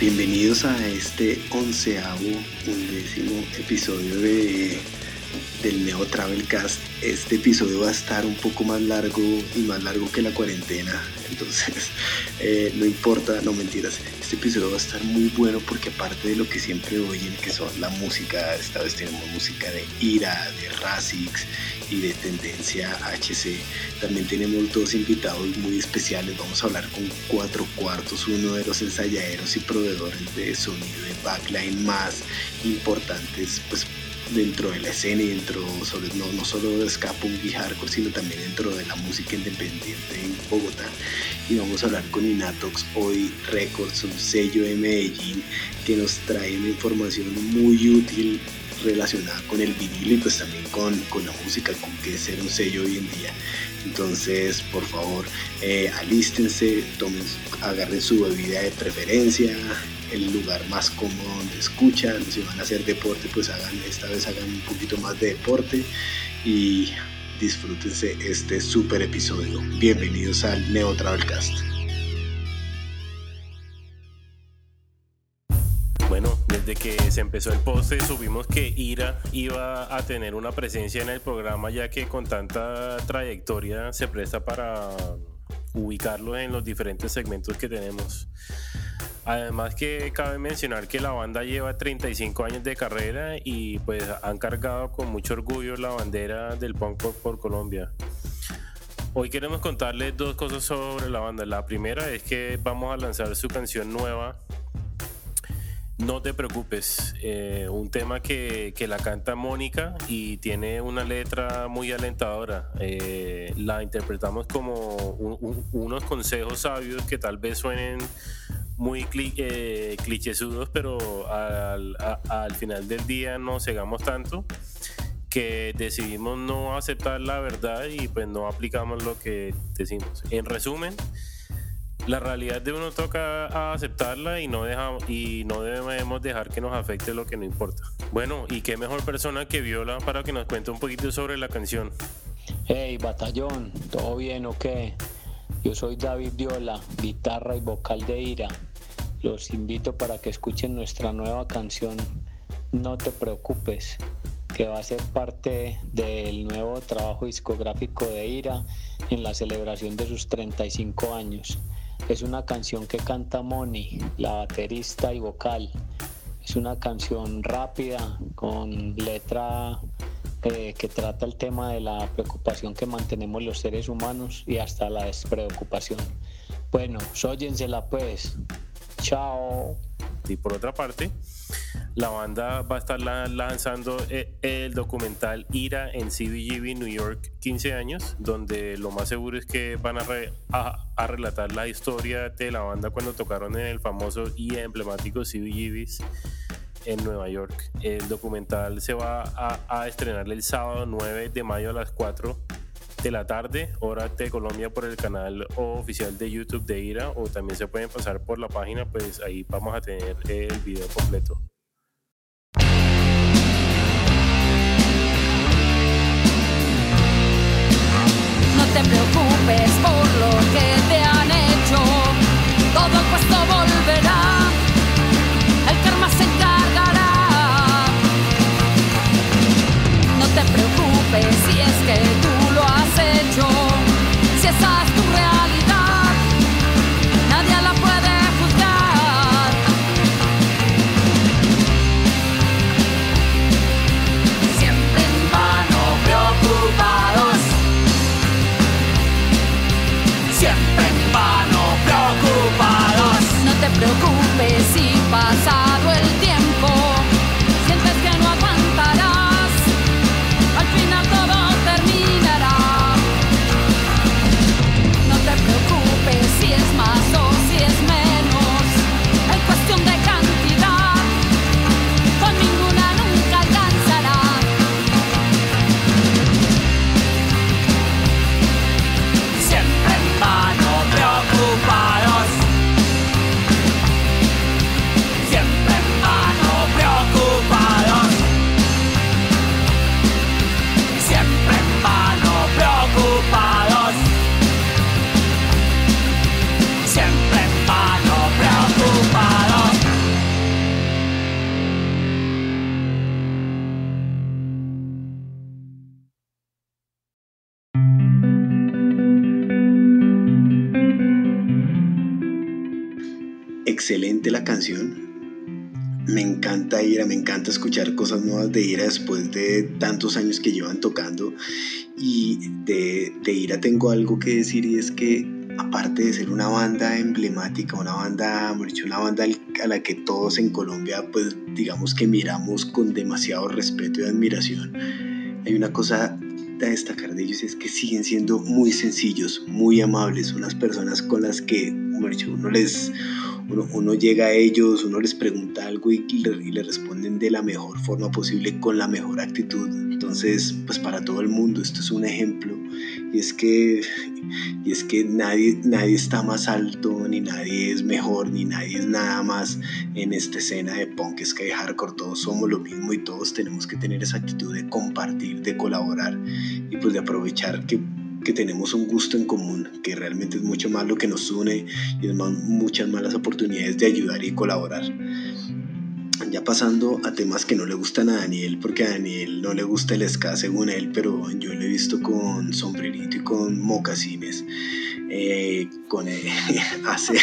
Bienvenidos a este onceavo, undécimo episodio de, del Neo Travelcast. Este episodio va a estar un poco más largo y más largo que la cuarentena, entonces eh, no importa, no mentiras. Este episodio va a estar muy bueno porque aparte de lo que siempre oyen, que son la música, esta vez tenemos música de Ira, de Razix y de tendencia HC. También tenemos dos invitados muy especiales. Vamos a hablar con Cuatro Cuartos, uno de los ensayaderos y proveedores de sonido de backline más importantes pues, dentro de la escena y dentro, sobre, no, no solo de ska y hardcore, sino también dentro de la música independiente en Bogotá. Y vamos a hablar con Inatox Hoy Records, un sello de Medellín que nos trae una información muy útil relacionada con el vinilo y pues también con, con la música, con que es ser un sello hoy en día. Entonces, por favor, eh, alístense, tomen, agarren su bebida de preferencia, el lugar más cómodo donde escuchan, si van a hacer deporte, pues hagan, esta vez hagan un poquito más de deporte y disfrútense este super episodio. Bienvenidos al Neo Travelcast. desde que se empezó el poste supimos que Ira iba a tener una presencia en el programa ya que con tanta trayectoria se presta para ubicarlo en los diferentes segmentos que tenemos. Además que cabe mencionar que la banda lleva 35 años de carrera y pues han cargado con mucho orgullo la bandera del punk por Colombia. Hoy queremos contarles dos cosas sobre la banda. La primera es que vamos a lanzar su canción nueva no te preocupes, eh, un tema que, la canta Mónica y tiene una letra muy alentadora. Eh, la interpretamos como unos consejos sabios que tal vez suenen muy eh, clichésudos, pero al, al, final del día no cegamos tanto que decidimos no aceptar la verdad y pues no aplicamos lo que decimos. En resumen, la realidad de uno toca aceptarla y no, dejamos, y no debemos dejar que nos afecte lo que no importa. Bueno, y qué mejor persona que Viola para que nos cuente un poquito sobre la canción. Hey, batallón, ¿todo bien o qué? Yo soy David Viola, guitarra y vocal de Ira. Los invito para que escuchen nuestra nueva canción No te preocupes, que va a ser parte del nuevo trabajo discográfico de Ira en la celebración de sus 35 años. Es una canción que canta Moni, la baterista y vocal. Es una canción rápida, con letra eh, que trata el tema de la preocupación que mantenemos los seres humanos y hasta la despreocupación. Bueno, sóyensela pues. Chao. Y por otra parte, la banda va a estar lanzando eh, el documental Ira en CBGB New York 15 años, donde lo más seguro es que van a, relatar la historia de la banda cuando tocaron en el famoso y emblemático CBGBs en Nueva York. El documental se va a, a estrenar el sábado 9 de mayo a las 4 de la tarde, hora de Colombia, por el canal oficial de YouTube de IRA, o también se pueden pasar por la página, pues ahí vamos a tener el video completo. No te preocupes por lo que te han hecho, todo puesto volverá, el karma se encargará. No te preocupes si es que excelente la canción. Me encanta Ira, me encanta escuchar cosas nuevas de Ira después de tantos años que llevan tocando. Y de, de Ira tengo algo que decir y es que aparte de ser una banda emblemática, una banda, una banda a la que todos en Colombia, pues digamos que miramos con demasiado respeto y admiración, hay una cosa a destacar de ellos es que siguen siendo muy sencillos, muy amables, unas personas con las que, uno les, uno, llega a ellos, uno les pregunta algo y, y le responden de la mejor forma posible, con la mejor actitud. Entonces, pues para todo el mundo esto es un ejemplo y es que, y es que nadie, nadie está más alto, ni nadie es mejor, ni nadie es nada más en esta escena de punk, es que hardcore, todos somos lo mismo y todos tenemos que tener esa actitud de compartir, de colaborar y pues de aprovechar que que tenemos un gusto en común, que realmente es mucho más lo que nos une y es más, muchas más las oportunidades de ayudar y colaborar ya pasando a temas que no le gustan a Daniel, porque a Daniel no le gusta el ska según él, pero yo lo he visto con sombrerito y con mocasines. Eh, con eh, hace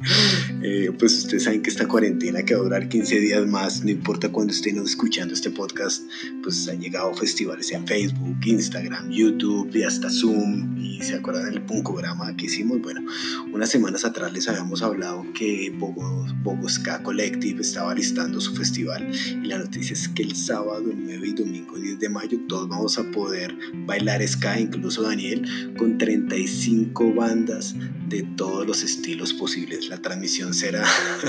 eh, pues ustedes saben que esta cuarentena que va a durar 15 días más no importa cuando estén escuchando este podcast pues han llegado festivales en Facebook Instagram YouTube y hasta Zoom. Y se acuerdan del programa que hicimos. Bueno unas semanas atrás les habíamos hablado que Bogo, Bogosca Collective estaba listando su festival. Y la noticia es que el sábado 9 y domingo 10 de mayo todos vamos a poder bailar ska incluso Daniel con 35 bandas de todos los estilos posibles. La transmisión será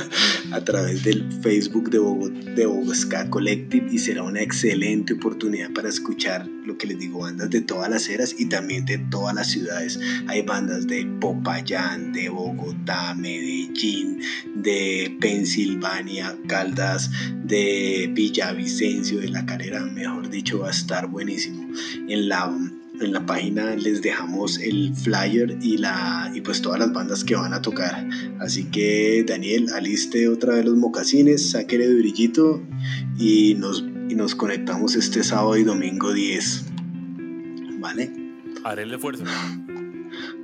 a través del Facebook de Bogotá de Collective y será una excelente oportunidad para escuchar lo que les digo, bandas de todas las eras y también de todas las ciudades. Hay bandas de Popayán, de Bogotá, Medellín, de Pensilvania, Caldas, de Villavicencio, de La Calera, mejor dicho, va a estar buenísimo. En la en la página les dejamos el flyer y, la, y pues todas las bandas que van a tocar. Así que Daniel, aliste otra vez los mocasines, sáquele de brillito y nos, y nos conectamos este sábado y domingo 10. ¿Vale? Haré el esfuerzo.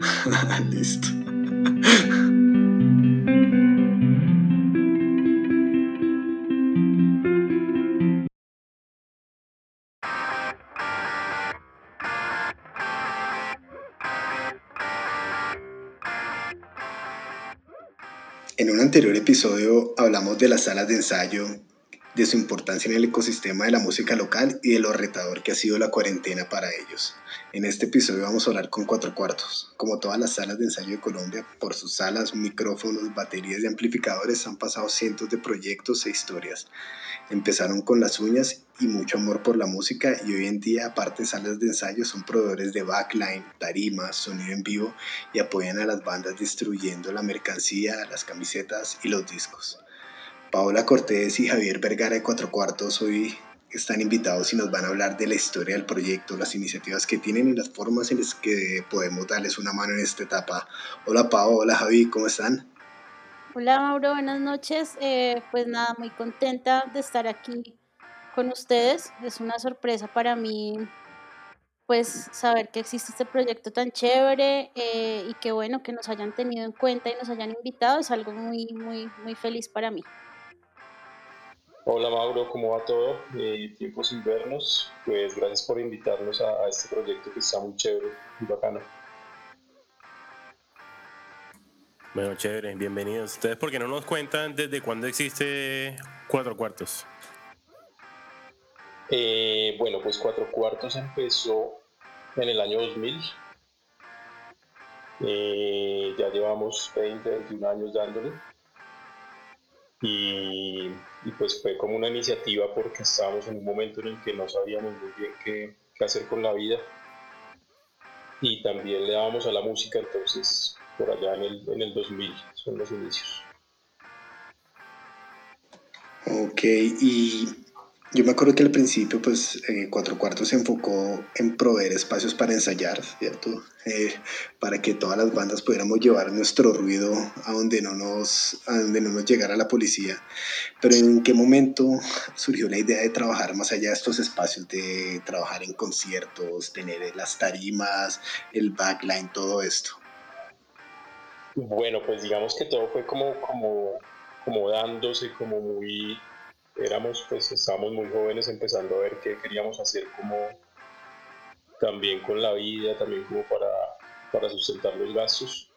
Listo. Anterior episodio hablamos de las salas de ensayo, de su importancia en el ecosistema de la música local y de lo retador que ha sido la cuarentena para ellos. En este episodio vamos a hablar con Cuatro Cuartos. Como todas las salas de ensayo de Colombia, por sus salas, micrófonos, baterías y amplificadores han pasado cientos de proyectos e historias. Empezaron con las uñas y mucho amor por la música y hoy en día, aparte de salas de ensayo, son proveedores de backline, tarimas, sonido en vivo y apoyan a las bandas distribuyendo la mercancía, las camisetas y los discos. Paola Cortés y Javier Vergara de Cuatro Cuartos hoy están invitados y nos van a hablar de la historia del proyecto, las iniciativas que tienen y las formas en las que podemos darles una mano en esta etapa. Hola Pau, hola Javi, ¿cómo están? Hola Mauro, buenas noches. Eh, pues nada, muy contenta de estar aquí con ustedes. Es una sorpresa para mí pues saber que existe este proyecto tan chévere eh, y que bueno que nos hayan tenido en cuenta y nos hayan invitado es algo muy, muy, muy feliz para mí. Hola Mauro, ¿cómo va todo? Eh, tiempo sin vernos. Pues gracias por invitarnos a, este proyecto que está muy chévere, muy bacano. Bueno, chévere, bienvenidos. ¿Ustedes por qué no nos cuentan desde cuándo existe Cuatro Cuartos? Eh, bueno, pues Cuatro Cuartos empezó en el año 2000. Eh, ya llevamos 20, 21 años dándole. Y, pues fue como una iniciativa porque estábamos en un momento en el que no sabíamos muy bien qué, hacer con la vida y también le dábamos a la música, entonces por allá en el, en el 2000 son los inicios. Ok, y yo me acuerdo que al principio, pues, eh, Cuatro Cuartos se enfocó en proveer espacios para ensayar, ¿cierto? Eh, para que todas las bandas pudiéramos llevar nuestro ruido a donde, no nos, a donde no nos llegara la policía. Pero ¿en qué momento surgió la idea de trabajar más allá de estos espacios, de trabajar en conciertos, tener las tarimas, el backline, todo esto? Bueno, pues digamos que todo fue como, como, como dándose, como muy, éramos, pues estábamos muy jóvenes empezando a ver qué queríamos hacer como también con la vida, también como para, para sustentar los gastos.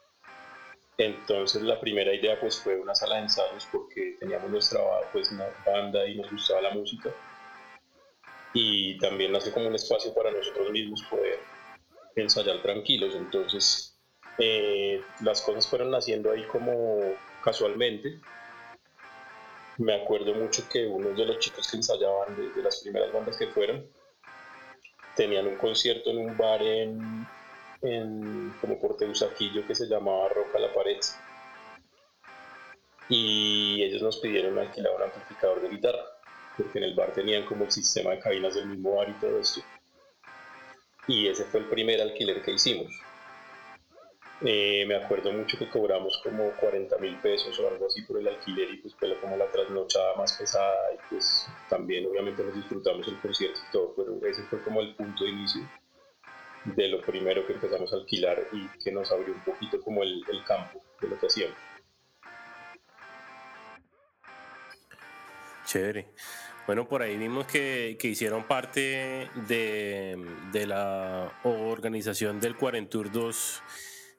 Entonces la primera idea pues fue una sala de ensayos porque teníamos nuestra pues una banda y nos gustaba la música y también nace como un espacio para nosotros mismos poder ensayar tranquilos. Entonces eh, las cosas fueron naciendo ahí como casualmente. Me acuerdo mucho que uno de los chicos que ensayaban de, las primeras bandas que fueron tenían un concierto en un bar en, en, como por que se llamaba Roca la Pared. Y ellos nos pidieron alquilar un amplificador de guitarra, porque en el bar tenían como el sistema de cabinas del mismo bar y todo esto. Y ese fue el primer alquiler que hicimos. Eh, me acuerdo mucho que cobramos como 40 mil pesos o algo así por el alquiler y pues fue como la trasnochada más pesada y pues también obviamente nos disfrutamos el concierto y todo, pero ese fue como el punto de inicio de lo primero que empezamos a alquilar y que nos abrió un poquito como el, el campo de lo que hacíamos. Chévere. Bueno, por ahí vimos que, que hicieron parte de, de, la organización del Cuarentur 2.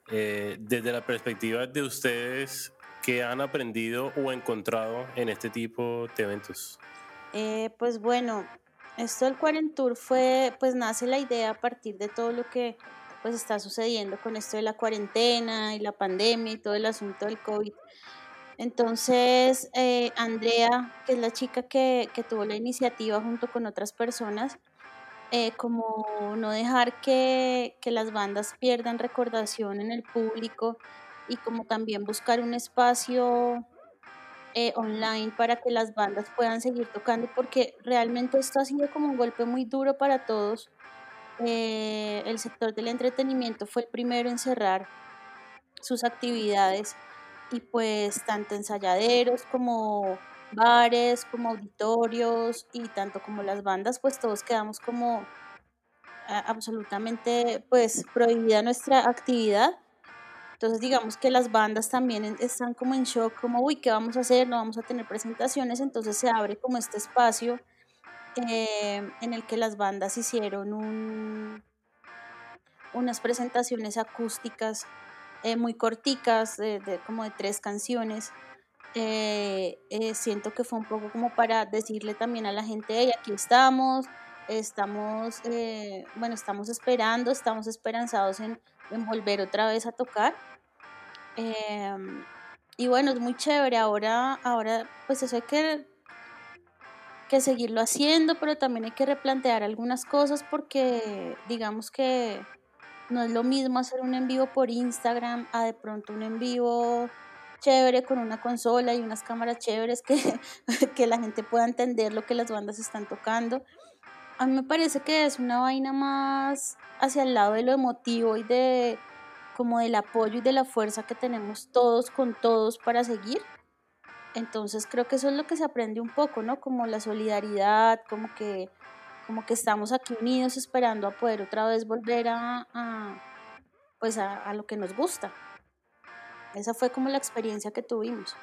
Eh, desde la perspectiva de ustedes, ¿qué han aprendido o encontrado en este tipo de eventos? Eh, pues bueno, esto del Cuarentur fue, pues nace la idea a partir de todo lo que pues está sucediendo con esto de la cuarentena y la pandemia y todo el asunto del COVID. Entonces, eh, Andrea, que es la chica que, tuvo la iniciativa junto con otras personas, eh, como no dejar que, que, las bandas pierdan recordación en el público y como también buscar un espacio eh, online para que las bandas puedan seguir tocando, porque realmente esto ha sido como un golpe muy duro para todos. Eh, el sector del entretenimiento fue el primero en cerrar sus actividades y pues tanto ensayaderos como bares, como auditorios y tanto como las bandas, pues todos quedamos como absolutamente pues prohibida nuestra actividad entonces digamos que las bandas también están como en shock, como, uy, ¿qué vamos a hacer? No vamos a tener presentaciones, entonces se abre como este espacio eh, en el que las bandas hicieron un, unas presentaciones acústicas eh, muy corticas, de, como de tres canciones. Eh, siento que fue un poco como para decirle también a la gente, hey, aquí estamos, estamos, bueno, estamos esperando, estamos esperanzados en en volver otra vez a tocar. Em, y bueno, es muy chévere. Ahora, ahora pues eso hay que, que seguirlo haciendo, pero también hay que replantear algunas cosas porque digamos que no es lo mismo hacer un en vivo por Instagram a de pronto un en vivo chévere con una consola y unas cámaras chéveres que, que la gente pueda entender lo que las bandas están tocando. A mí me parece que es una vaina más hacia el lado de lo emotivo y de como del apoyo y de la fuerza que tenemos todos con todos para seguir. Entonces creo que eso es lo que se aprende un poco, ¿no? Como la solidaridad, como que, como que estamos aquí unidos esperando a poder otra vez volver a, pues a, a lo que nos gusta. Esa fue como la experiencia que tuvimos.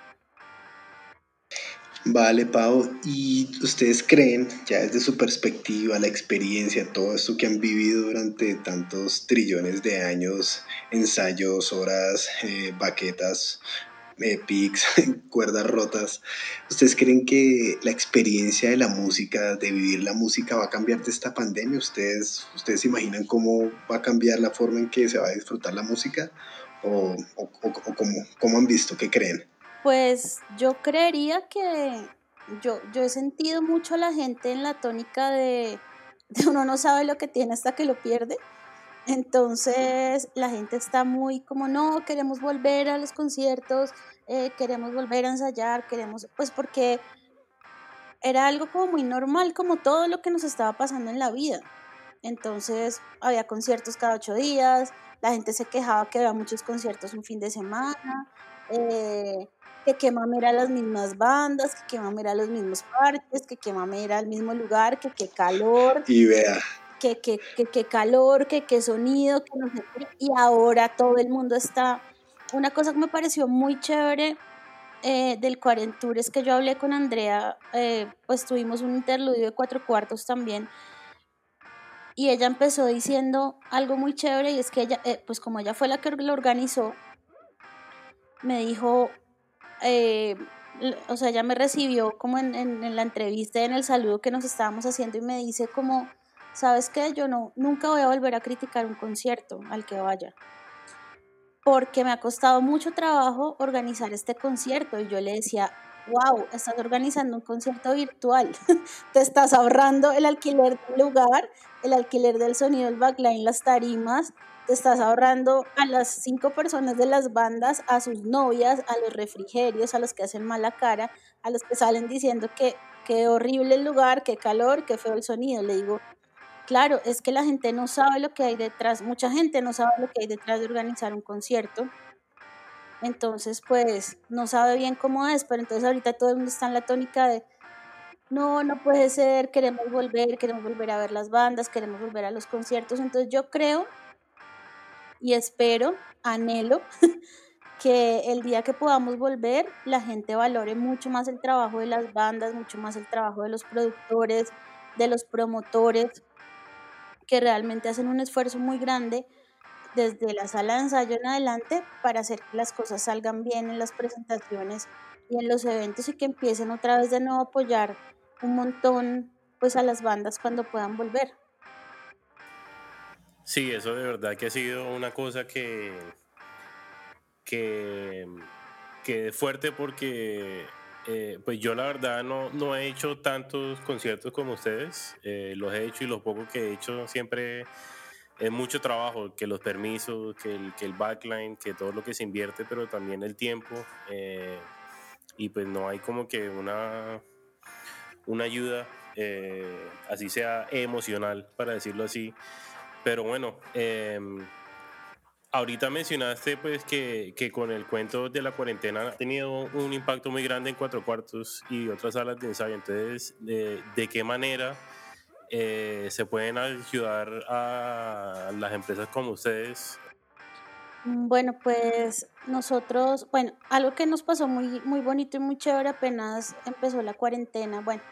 Vale, Pau, ¿y ustedes creen, ya desde su perspectiva, la experiencia, todo esto que han vivido durante tantos trillones de años, ensayos, horas, eh, baquetas, eh, pics, cuerdas rotas, ¿ustedes creen que la experiencia de la música, de vivir la música, va a cambiar de esta pandemia? ¿Ustedes, ustedes imaginan cómo va a cambiar la forma en que se va a disfrutar la música? ¿O, o, cómo, cómo han visto? ¿Qué creen? Pues yo creería que yo, yo he sentido mucho a la gente en la tónica de, uno no sabe lo que tiene hasta que lo pierde. Entonces la gente está muy como, no, queremos volver a los conciertos, eh, queremos volver a ensayar, queremos, pues porque era algo como muy normal, como todo lo que nos estaba pasando en la vida. Entonces había conciertos cada ocho días, la gente se quejaba que había muchos conciertos un fin de semana, eh, que qué era las mismas bandas, que qué era los mismos parques, que qué era el mismo lugar, que qué calor. Y vea. Que qué calor, que qué sonido, que no sé qué. Y ahora todo el mundo está una cosa que me pareció muy chévere eh, del Cuarentur es que yo hablé con Andrea, eh, pues tuvimos un interludio de cuatro cuartos también, y ella empezó diciendo algo muy chévere y es que ella, eh, pues como ella fue la que lo organizó, me dijo, o sea, ella me recibió como en, en, la entrevista, en el saludo que nos estábamos haciendo y me dice como, ¿sabes qué? Yo no, nunca voy a volver a criticar un concierto al que vaya porque me ha costado mucho trabajo organizar este concierto y yo le decía, wow, estás organizando un concierto virtual, te estás ahorrando el alquiler del lugar, el alquiler del sonido, el backline, las tarimas, te estás ahorrando a las cinco personas de las bandas, a sus novias, a los refrigerios, a los que hacen mala cara, a los que salen diciendo que qué horrible el lugar, qué calor, qué feo el sonido. Le digo, Claro, es que la gente no sabe lo que hay detrás, mucha gente no sabe lo que hay detrás de organizar un concierto. Entonces, pues, no sabe bien cómo es, pero entonces ahorita todo el mundo está en la tónica de, no, no puede ser, queremos volver, queremos volver a ver las bandas, queremos volver a los conciertos. Entonces yo creo y espero, anhelo, que el día que podamos volver, la gente valore mucho más el trabajo de las bandas, mucho más el trabajo de los productores, de los promotores, que realmente hacen un esfuerzo muy grande desde la sala de ensayo en adelante para hacer que las cosas salgan bien en las presentaciones y en los eventos y que empiecen otra vez de nuevo a apoyar un montón pues a las bandas cuando puedan volver. Sí, eso de verdad que ha sido una cosa que que, que fuerte porque eh, pues yo la verdad no, no, he hecho tantos conciertos como ustedes, eh, los he hecho y lo poco que he hecho siempre es mucho trabajo, que los permisos, que el, que el backline, que todo lo que se invierte, pero también el tiempo. Eh, y pues no hay como que una, una ayuda, así sea emocional, para decirlo así. Pero bueno, em, Ahorita mencionaste pues que, que, con el cuento de la cuarentena ha tenido un impacto muy grande en cuatro cuartos y otras salas de ensayo. Entonces, ¿de, de qué manera eh, se pueden ayudar a las empresas como ustedes? Bueno, pues nosotros, bueno, algo que nos pasó muy, muy bonito y muy chévere apenas empezó la cuarentena, bueno,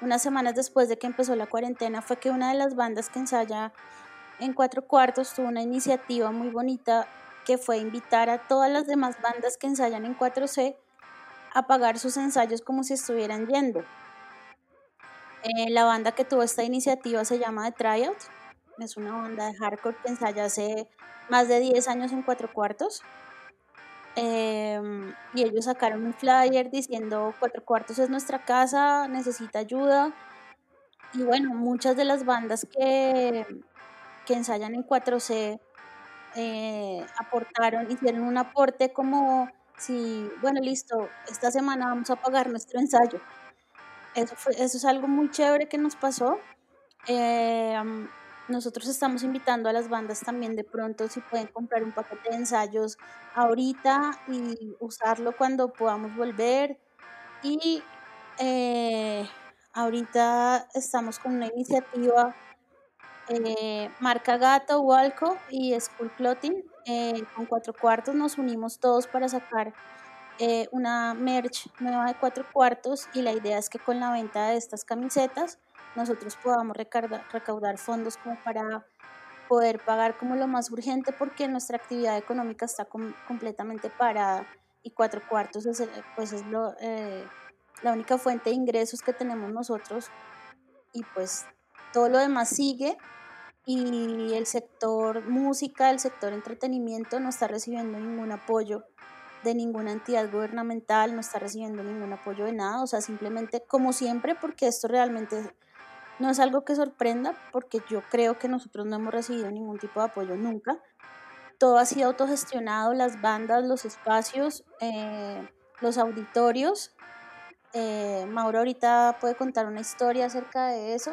unas semanas después de que empezó la cuarentena fue que una de las bandas que ensaya en Cuatro Cuartos tuvo una iniciativa muy bonita que fue invitar a todas las demás bandas que ensayan en 4C a pagar sus ensayos como si estuvieran yendo. Eh, la banda que tuvo esta iniciativa se llama The Tryout, es una banda de hardcore que ensaya hace más de 10 años en Cuatro Cuartos. Em, y ellos sacaron un flyer diciendo Cuatro Cuartos es nuestra casa, necesita ayuda. Y bueno, muchas de las bandas que, que ensayan en 4C eh, aportaron, hicieron un aporte como si, bueno, listo, esta semana vamos a pagar nuestro ensayo. Eso, eso es algo muy chévere que nos pasó. Eh, nosotros estamos invitando a las bandas también de pronto si pueden comprar un paquete de ensayos ahorita y usarlo cuando podamos volver. Y eh, ahorita estamos con una iniciativa eh, marca Gato, Walco y School Clothing. Eh, con cuatro cuartos nos unimos todos para sacar eh, una merch nueva de cuatro cuartos y la idea es que con la venta de estas camisetas nosotros podamos recaudar, fondos como para poder pagar como lo más urgente porque nuestra actividad económica está completamente parada y cuatro cuartos es, pues es lo, la única fuente de ingresos que tenemos nosotros. Y pues todo lo demás sigue y el sector música, el sector entretenimiento no está recibiendo ningún apoyo de ninguna entidad gubernamental, no está recibiendo ningún apoyo de nada, o sea, simplemente como siempre, porque esto realmente no es algo que sorprenda, porque yo creo que nosotros no hemos recibido ningún tipo de apoyo nunca. Todo ha sido autogestionado, las bandas, los espacios, eh, los auditorios. Eh, Mauro ahorita puede contar una historia acerca de eso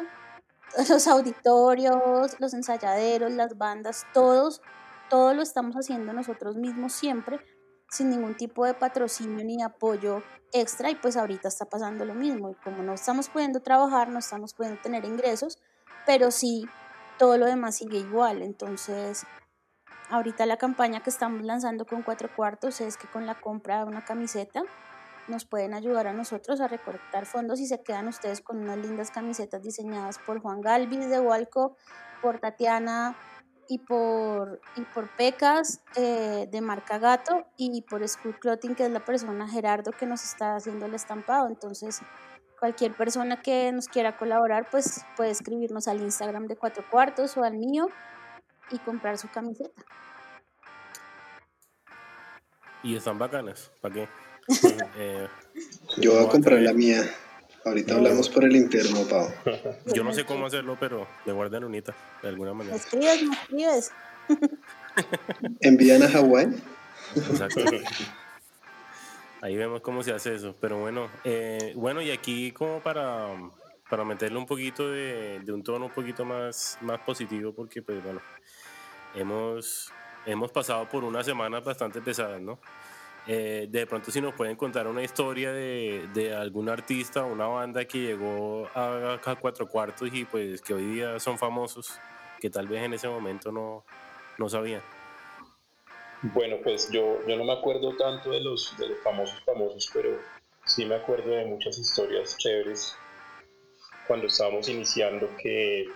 los auditorios, los ensayaderos, las bandas, todos, todo lo estamos haciendo nosotros mismos siempre, sin ningún tipo de patrocinio ni apoyo extra y pues ahorita está pasando lo mismo. Y como no estamos pudiendo trabajar, no estamos pudiendo tener ingresos, pero sí todo lo demás sigue igual, entonces ahorita la campaña que estamos lanzando con cuatro cuartos es que con la compra de una camiseta nos pueden ayudar a nosotros a recolectar fondos y se quedan ustedes con unas lindas camisetas diseñadas por Juan Galvis de Hualco, por Tatiana y por, y por Pecas eh, de marca Gato y por School Clothing, que es la persona Gerardo que nos está haciendo el estampado. Entonces, cualquier persona que nos quiera colaborar, pues puede escribirnos al Instagram de Cuatro Cuartos o al mío y comprar su camiseta. Y están bacanas, ¿para qué? Eh, Yo voy a comprar la mía. Ahorita hablamos por el interno, Pau. Yo no sé cómo hacerlo, pero me guardan unita, de alguna manera. ¿Me escribes? ¿Me escribes? ¿Envían a Hawái? Exacto. Ahí vemos cómo se hace eso. Pero bueno, eh, bueno, y aquí como para, para meterle un poquito de, de, un tono un poquito más, más positivo, porque pues bueno, hemos, hemos pasado por unas semanas bastante pesadas, ¿no? Eh, de pronto si nos pueden contar una historia de, de algún artista o una banda que llegó a, cuatro cuartos y pues que hoy día son famosos, que tal vez en ese momento no, no sabían. Bueno, pues yo, yo no me acuerdo tanto de los, de los famosos famosos, pero sí me acuerdo de muchas historias chéveres cuando estábamos iniciando que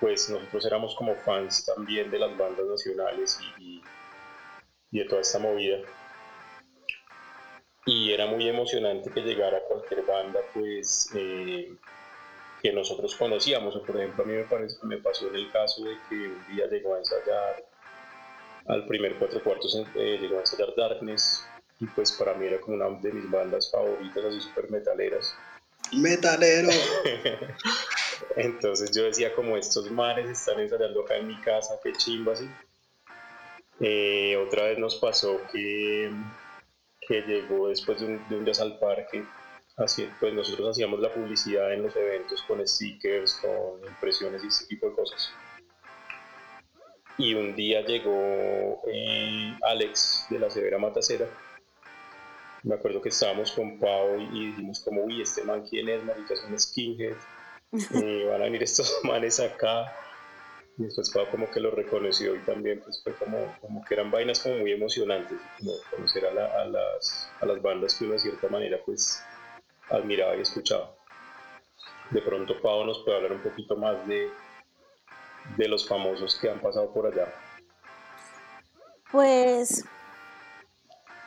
pues nosotros éramos como fans también de las bandas nacionales y, y de toda esta movida y era muy emocionante que llegara cualquier banda pues eh, que nosotros conocíamos. O por ejemplo a mí me, parece, me pasó en el caso de que un día llegó a ensayar al primer cuatro cuartos eh, llegó a ensayar Darkness y pues para mí era como una de mis bandas favoritas así super metaleras. Metalero. Entonces yo decía como estos mares están ensayando acá en mi casa qué chimba así. Eh, otra vez nos pasó que que llegó después de un, de un jazz al parque. Así, pues nosotros hacíamos la publicidad en los eventos con stickers, con impresiones y ese tipo de cosas. Y un día llegó eh, Alex de la Severa Matacera. Me acuerdo que estábamos con Pau y dijimos como, uy, este man quién es, marica, es un skinhead. Eh, van a venir estos manes acá y después Pau como que lo reconoció y también pues fue como, como que eran vainas como muy emocionantes, como conocer a, a, las, a las bandas que uno de cierta manera pues admiraba y escuchaba. De pronto Pau nos puede hablar un poquito más de, de los famosos que han pasado por allá. Pues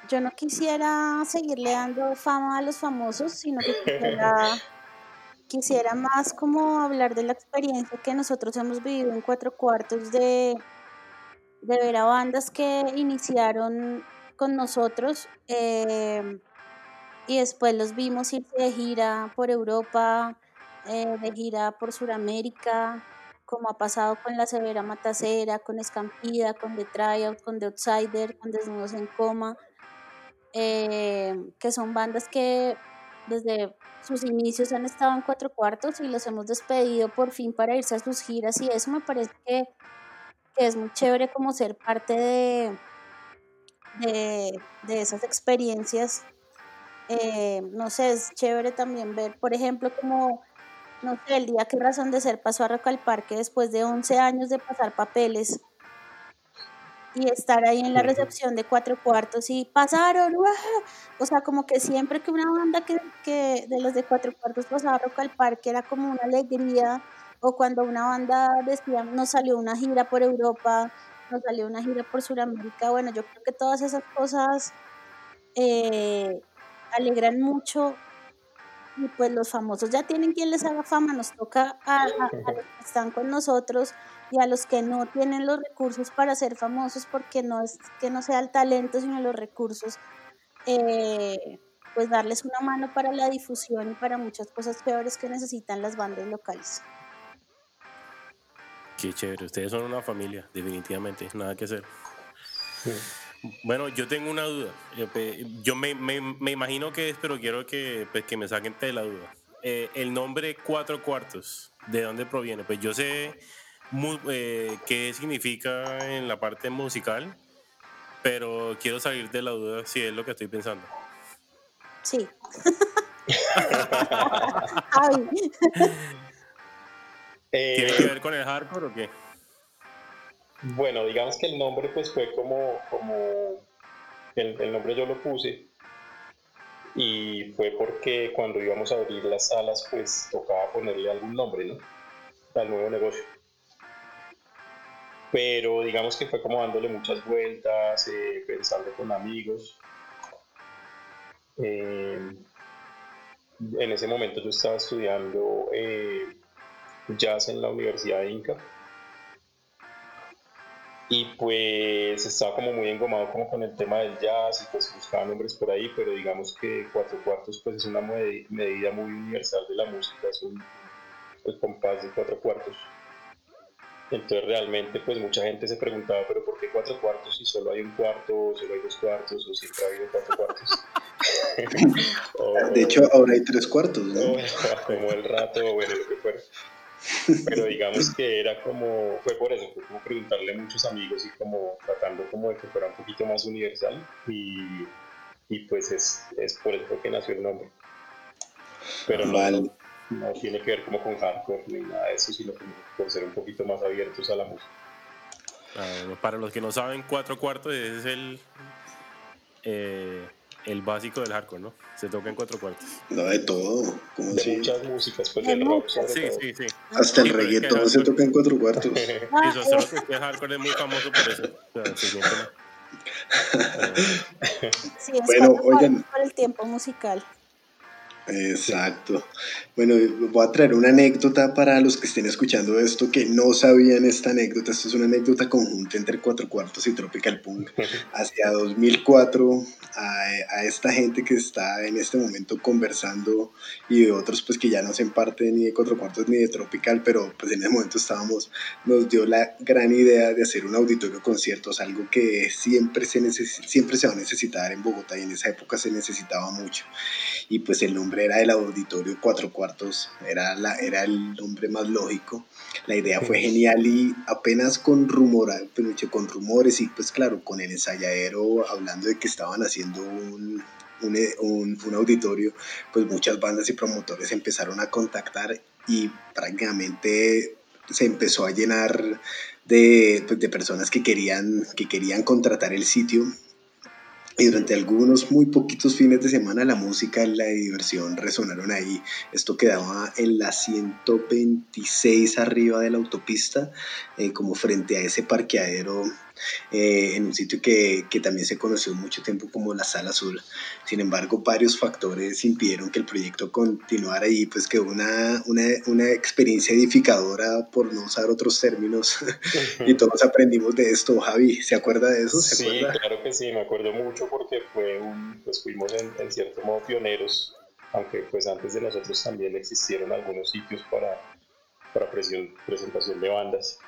yo no quisiera seguirle dando fama a los famosos, sino que quisiera quisiera más como hablar de la experiencia que nosotros hemos vivido en cuatro cuartos de, de ver a bandas que iniciaron con nosotros eh, y después los vimos ir de gira por Europa, eh, de gira por Sudamérica, como ha pasado con La Severa Matacera, con Escampida, con The Tryout, con The Outsider, con Desnudos en Coma, eh, que son bandas que desde sus inicios han estado en cuatro cuartos y los hemos despedido por fin para irse a sus giras y eso me parece que, es muy chévere como ser parte de, de, esas experiencias. Eh, no sé, es chévere también ver, por ejemplo, como, no sé, el día que Razón de Ser pasó a Rock al Parque después de 11 años de pasar papeles y estar ahí en la recepción de cuatro cuartos y pasaron, o sea, como que siempre que una banda que, que de los de cuatro cuartos pasaba Rock al Parque era como una alegría, o cuando una banda decía, nos salió una gira por Europa, nos salió una gira por Sudamérica, bueno, yo creo que todas esas cosas eh, alegran mucho y pues los famosos ya tienen quien les haga fama, nos toca a, a los que están con nosotros y a los que no tienen los recursos para ser famosos, porque no es que no sea el talento, sino los recursos, eh, pues darles una mano para la difusión y para muchas cosas peores que necesitan las bandas locales. Qué chévere, ustedes son una familia, definitivamente, nada que hacer. Bueno, yo tengo una duda. Yo me, me, me imagino que es, pero quiero que, pues, que me saquen de la duda. Eh, el nombre Cuatro Cuartos, ¿de dónde proviene? Pues yo sé eh, qué significa en la parte musical, pero quiero salir de la duda si es lo que estoy pensando. Sí. ¿Tiene que ver con el hardcore o qué? Bueno, digamos que el nombre pues fue como, como el, nombre yo lo puse y fue porque cuando íbamos a abrir las salas pues tocaba ponerle algún nombre, ¿no? Al nuevo negocio. Pero digamos que fue como dándole muchas vueltas, eh, pensando con amigos. Eh, en ese momento yo estaba estudiando eh, jazz en la Universidad de Inca y pues estaba como muy engomado como con el tema del jazz y pues buscaba nombres por ahí, pero digamos que cuatro cuartos pues es una medida muy universal de la música, es un pues, compás de cuatro cuartos. Entonces realmente pues mucha gente se preguntaba, pero ¿por qué cuatro cuartos si solo hay un cuarto, o solo hay dos cuartos, o siempre ha habido cuatro cuartos? de hecho ahora hay tres cuartos, ¿no? como el rato, bueno, lo que fuera. Pero digamos que era como, fue por eso, fue como preguntarle a muchos amigos y como tratando como de que fuera un poquito más universal y, y pues es, es por eso que nació el nombre. Pero no, no, tiene que ver como con hardcore ni nada de eso, sino como por ser un poquito más abiertos a la música. Para los que no saben, cuatro cuartos es el... Eh, el básico del hardcore, ¿no? Se toca en cuatro cuartos. No, de todo. Como de muchas músicas, pues del rock sobre sí, Sí, sí, Hasta el reggaetón se toca en cuatro cuartos. eso es que el hardcore es muy famoso por eso. O sea, sí, es bueno, oigan. Por el tiempo musical. Exacto. Bueno, voy a traer una anécdota para los que estén escuchando esto que no sabían esta anécdota. Esto es una anécdota conjunta entre Cuatro Cuartos y Tropical Punk. Hacia 2004, a, a, esta gente que está en este momento conversando y de otros pues que ya no hacen parte ni de Cuatro Cuartos ni de Tropical, pero pues en ese momento estábamos, nos dio la gran idea de hacer un auditorio conciertos, algo que siempre se, siempre se va a necesitar en Bogotá y en esa época se necesitaba mucho. Y pues el nombre era el auditorio Cuatro Cuartos, era, la, era el nombre más lógico. La idea fue genial y apenas con, rumor, con rumores y pues claro, con el ensayadero hablando de que estaban haciendo un, un, un, auditorio, pues muchas bandas y promotores empezaron a contactar y prácticamente se empezó a llenar de, pues, de personas que querían, que querían contratar el sitio y durante algunos muy poquitos fines de semana la música y la diversión resonaron ahí. Esto quedaba en la 126 arriba de la autopista, eh, como frente a ese parqueadero eh, en un sitio que, que, también se conoció mucho tiempo como la Sala Azul. Sin embargo, varios factores impidieron que el proyecto continuara y pues que una, una, una experiencia edificadora, por no usar otros términos, y todos aprendimos de esto. Javi, ¿se acuerda de eso? sí, claro que sí, me acuerdo mucho porque fue un, pues fuimos en, en cierto modo pioneros, aunque pues antes de nosotros también existieron algunos sitios para, para presentación de bandas.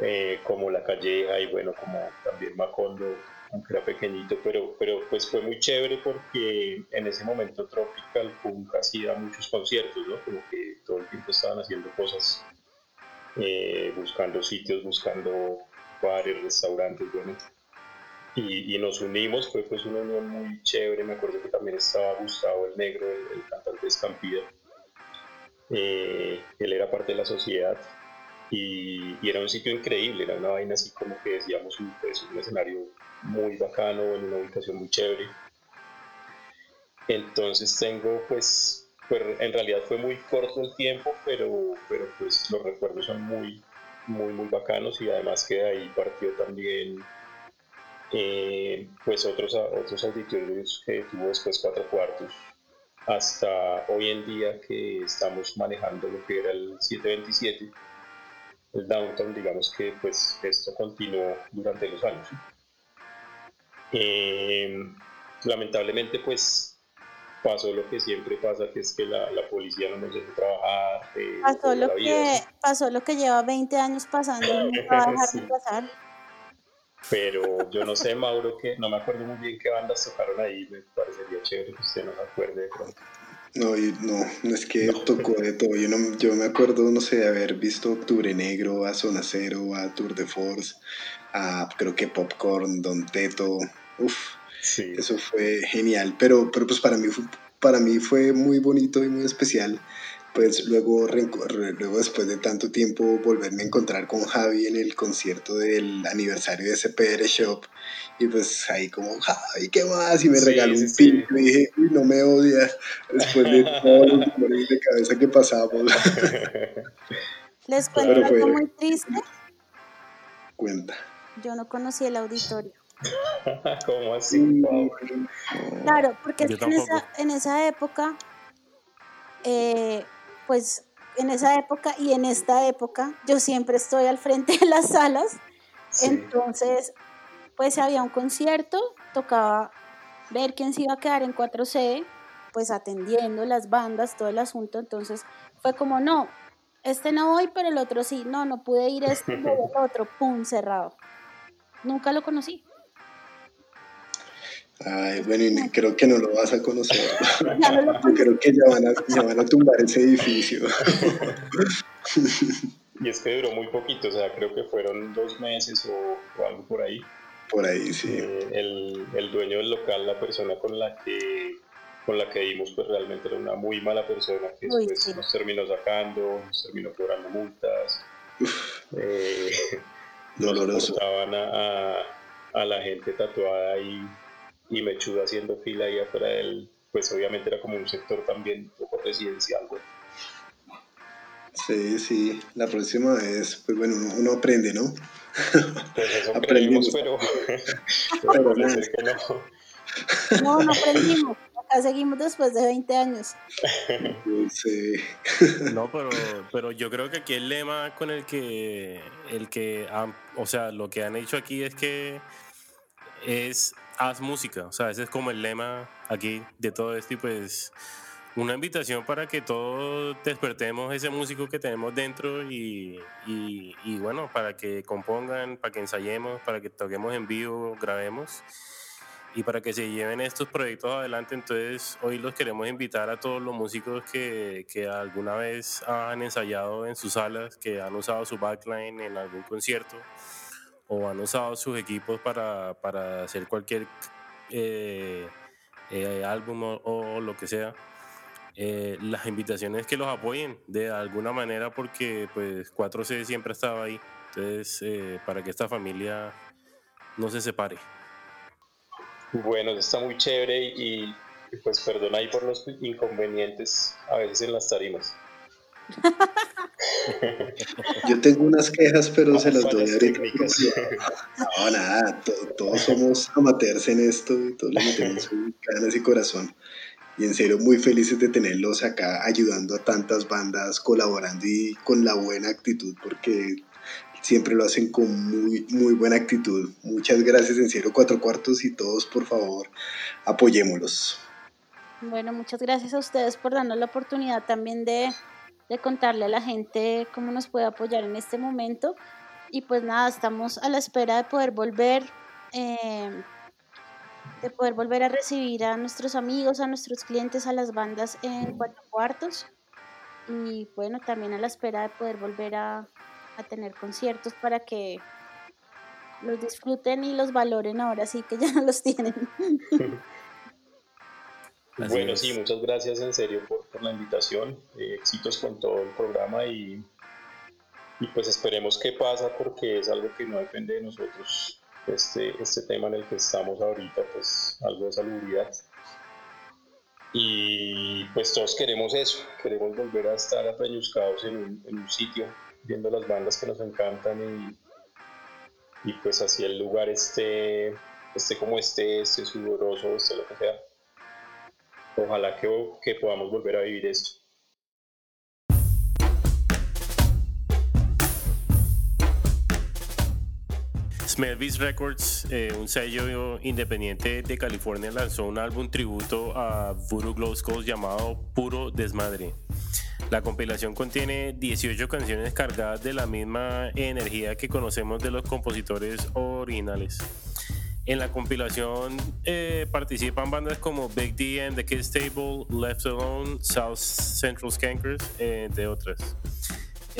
Eh, como La Calleja y bueno, como también Macondo, aunque era pequeñito, pero, pero pues fue muy chévere porque en ese momento Tropical Punk hacía muchos conciertos, ¿no? Como que todo el tiempo estaban haciendo cosas, eh, buscando sitios, buscando bares, restaurantes, bueno. Y, y, nos unimos, fue pues una unión muy chévere, me acuerdo que también estaba Gustavo el Negro, el, cantante de Estampida, eh, él era parte de la sociedad y, era un sitio increíble, era una vaina así como que decíamos un, pues, un escenario muy bacano, en una ubicación muy chévere. Entonces tengo pues, pues, en realidad fue muy corto el tiempo, pero, pero pues los recuerdos son muy, muy, muy bacanos y además que de ahí partió también eh, pues otros, otros auditorios que tuvo después cuatro cuartos hasta hoy en día que estamos manejando lo que era el 727 el downtown, digamos que pues esto continuó durante los años. Em, lamentablemente pues pasó lo que siempre pasa, que es que la, la policía no nos dejó trabajar. Eh, pasó, lo que, pasó lo que lleva 20 años pasando y no va a dejar de pasar. Pero yo no sé, Mauro, que no me acuerdo muy bien qué bandas tocaron ahí, me parecería chévere que usted no se acuerde de pronto. No, no, no es que tocó de todo. Yo, no, yo me acuerdo, no sé, de haber visto Octubre Negro, a Zona Cero, a Tour de Force, a creo que Popcorn, Don Teto. Uf, eso fue genial. Pero, pero pues para mí, para mí fue muy bonito y muy especial pues luego, luego después de tanto tiempo volverme a encontrar con Javi en el concierto del aniversario de SPR Shop. Y pues ahí como Javi qué más y me regaló un pin. Y dije uy no me odia después de todos los dolores de cabeza que pasamos. Les cuento algo muy triste. Cuenta. Yo no conocí el auditorio. ¿Cómo así? Claro, porque en esa, en esa época eh, pues en esa época y en esta época yo siempre estoy al frente de las salas, entonces pues había un concierto, tocaba ver quién se iba a quedar en 4C, pues atendiendo las bandas, todo el asunto, entonces fue como no, este no voy, pero el otro sí, no, no pude ir este, el otro, pum, cerrado. Nunca lo conocí. Ay, bueno, y creo que no lo vas a conocer. Yo creo que ya van, a, ya van a tumbar ese edificio. y es que duró muy poquito, o sea, creo que fueron dos meses o, algo por ahí. Por ahí, sí. Eh, el, el, dueño del local, la persona con la que con la que dimos, pues realmente era una muy mala persona que después nos terminó sacando, nos terminó cobrando multas. Eh, Doloroso. Nos a, a, a la gente tatuada y y me chudo haciendo fila ahí afuera del, pues obviamente era como un sector también un poco residencial, Sí, sí, la próxima vez, pues bueno, uno, aprende, ¿no? Pues eso aprendimos, pero, pero, no. No, no aprendimos. Acá seguimos después de 20 años. Sí. No, pero, pero yo creo que aquí el lema con el que, el que, o sea, lo que han hecho aquí es que es haz música. O sea, ese es como el lema aquí de todo esto y pues una invitación para que todos despertemos ese músico que tenemos dentro y, y, bueno, para que compongan, para que ensayemos, para que toquemos en vivo, grabemos y para que se lleven estos proyectos adelante. Entonces, hoy los queremos invitar a todos los músicos que, que alguna vez han ensayado en sus salas, que han usado su backline en algún concierto o han usado sus equipos para, para hacer cualquier eh, eh, álbum o, lo que sea, eh, las invitaciones que los apoyen de alguna manera porque pues 4C siempre ha estado ahí. Entonces, para que esta familia no se separe. Bueno, está muy chévere y, pues perdona ahí por los inconvenientes a veces en las tarimas. Yo tengo unas quejas, pero se las doy ahorita. No, nada, todos somos amateurs en esto y todos le metemos ganas y corazón. Y en serio, muy felices de tenerlos acá ayudando a tantas bandas, colaborando y con la buena actitud, porque siempre lo hacen con muy, muy buena actitud. Muchas gracias en serio, cuatro cuartos y todos, por favor, apoyémoslos. Bueno, muchas gracias a ustedes por darnos la oportunidad también de de contarle a la gente cómo nos puede apoyar en este momento. Y pues nada, estamos a la espera de poder volver, eh, de poder volver a recibir a nuestros amigos, a nuestros clientes, a las bandas en cuatro cuartos. Y bueno, también a la espera de poder volver a, a tener conciertos para que los disfruten y los valoren ahora sí que ya los tienen. bueno, sí, muchas gracias en serio por, la invitación. Eh, éxitos con todo el programa y, y pues esperemos qué pasa porque es algo que no depende de nosotros. Este, este tema en el que estamos ahorita, pues algo de salubridad. Y pues todos queremos eso, queremos volver a estar apeñuscados en un, en un sitio, viendo las bandas que nos encantan y, y pues así el lugar esté, esté como esté, esté sudoroso, esté lo que sea ojalá que, podamos volver a vivir esto. Smelvis Records, eh, un sello independiente de California, lanzó un álbum tributo a Voodoo Glow llamado Puro Desmadre. La compilación contiene 18 canciones cargadas de la misma energía que conocemos de los compositores originales. En la compilación eh, participan bandas como Big D and The Kids Table, Left Alone, South Central Skankers, entre otras.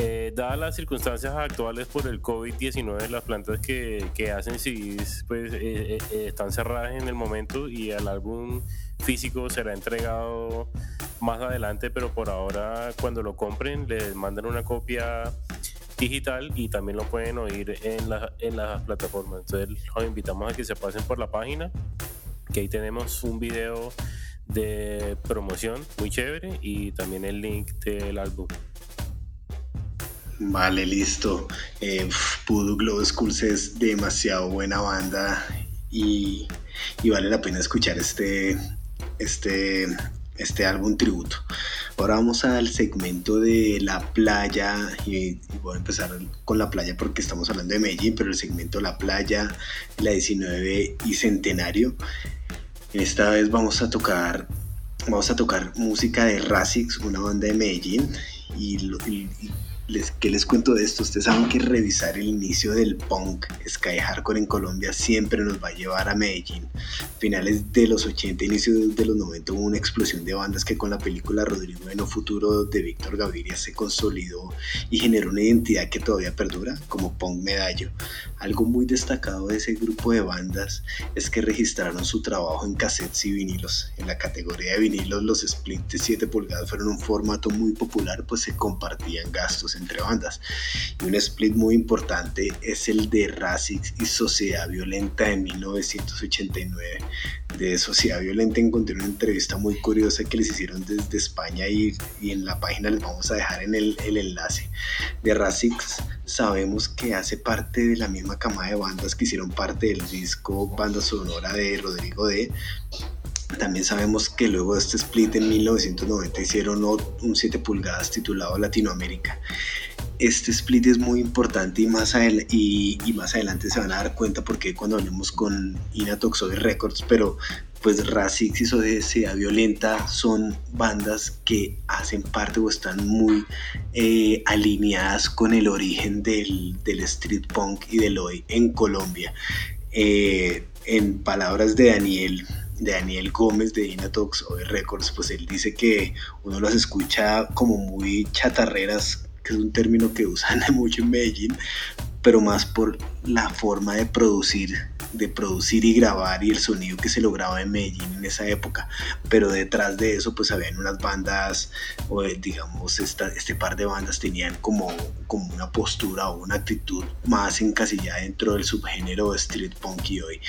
Eh, dadas las circunstancias actuales por el COVID-19, las plantas que, que hacen CDs pues, eh, eh, están cerradas en el momento y el álbum físico será entregado más adelante, pero por ahora cuando lo compren les mandan una copia digital y también lo pueden oír en, la, en las plataformas. Entonces los invitamos a que se pasen por la página, que ahí tenemos un video de promoción muy chévere y también el link del álbum. Vale, listo. Eh, Voodoo Glow Schools es demasiado buena banda y, y, vale la pena escuchar este, este, este álbum tributo. Ahora vamos al segmento de la playa y, voy a empezar con la playa porque estamos hablando de Medellín, pero el segmento La playa, la 19 y Centenario. Esta vez vamos a tocar vamos a tocar música de Razix, una banda de Medellín y, y les, ¿qué les cuento de esto? Ustedes saben que revisar el inicio del punk, Sky Hardcore en Colombia, siempre nos va a llevar a Medellín. Finales de los 80, inicios de los 90 hubo una explosión de bandas que con la película Rodrigo de No Futuro de Víctor Gaviria se consolidó y generó una identidad que todavía perdura, como Punk Medallo. Algo muy destacado de ese grupo de bandas es que registraron su trabajo en cassettes y vinilos. En la categoría de vinilos, los splits de 7 pulgadas fueron un formato muy popular, pues se compartían gastos entre bandas. Y un split muy importante es el de Razix y Sociedad Violenta en 1989. De Sociedad Violenta encontré una entrevista muy curiosa que les hicieron desde España y, y en la página les vamos a dejar en el, el enlace. De Razix sabemos que hace parte de la misma cama de bandas que hicieron parte del disco Banda Sonora de Rodrigo D. También sabemos que luego de este split en 1990 hicieron un 7 pulgadas titulado Latinoamérica. Este split es muy importante y más, y, más adelante se van a dar cuenta porque cuando hablemos con Inatoxoid Records, pero pues Razix y Sociedad Violenta son bandas que hacen parte o están muy eh, alineadas con el origen del, street punk y del hoy en Colombia. Eh, en palabras de Daniel, de Daniel Gómez de Inatox Records, pues él dice que uno las escucha como muy chatarreras, que es un término que usan mucho en Medellín, pero más por la forma de producir de producir y grabar y el sonido que se lograba en Medellín en esa época. Pero detrás de eso pues habían unas bandas, o eh, digamos este par de bandas tenían como, como una postura o una actitud más encasillada dentro del subgénero street punk y hoy.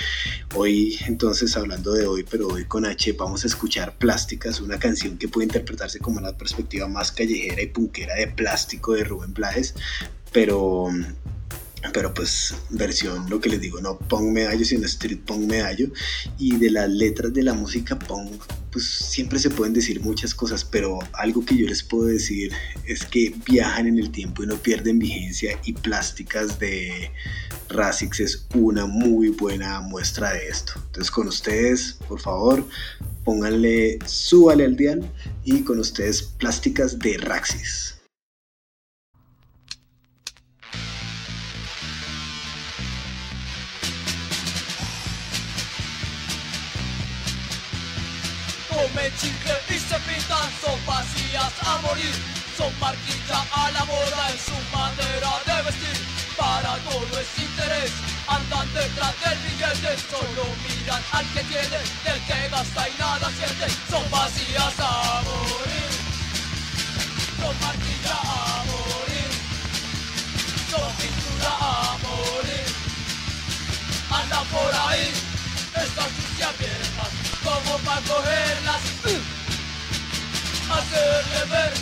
Hoy entonces hablando de hoy, pero hoy con H vamos a escuchar Plásticas, una canción que puede interpretarse como la perspectiva más callejera y punkera de Plástico de Rubén Blades, pero pero pues versión, lo que les digo, no punk medallo, sino street punk medallo. Y de las letras de la música punk, pues siempre se pueden decir muchas cosas, pero algo que yo les puedo decir es que viajan en el tiempo y no pierden vigencia y plásticas de Razix es una muy buena muestra de esto. Entonces con ustedes, por favor, pónganle, súbale al dial y con ustedes plásticas de Raxis. Comen chicle y se pintan, son vacías a morir, son marquillas a la moda en su manera de vestir. Para todo es interés, andan detrás del billete, solo miran al que tiene, del que gasta y nada siente, son vacías a morir, son marquillas a morir, son pintura a morir, andan por ahí, están sucias viejas como para cogerlas, hacerle ver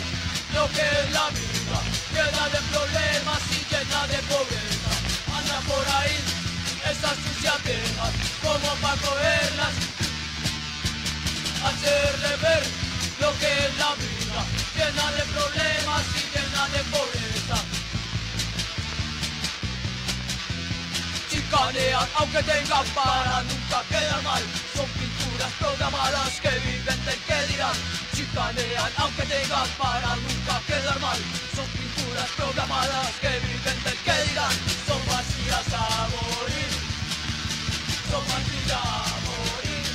lo que es la vida, llena de problemas y llena de pobreza. Anda por ahí esas sucias como para cogerlas, hacerle ver lo que es la vida, llena de problemas y llena de pobreza. Chicanean aunque tengan para nunca quedar mal, son programadas que viven del que dirán. Chicanean aunque tengan para nunca quedar mal. Son pinturas programadas que viven del que dirán. Son vacías a morir. Son vacías a morir.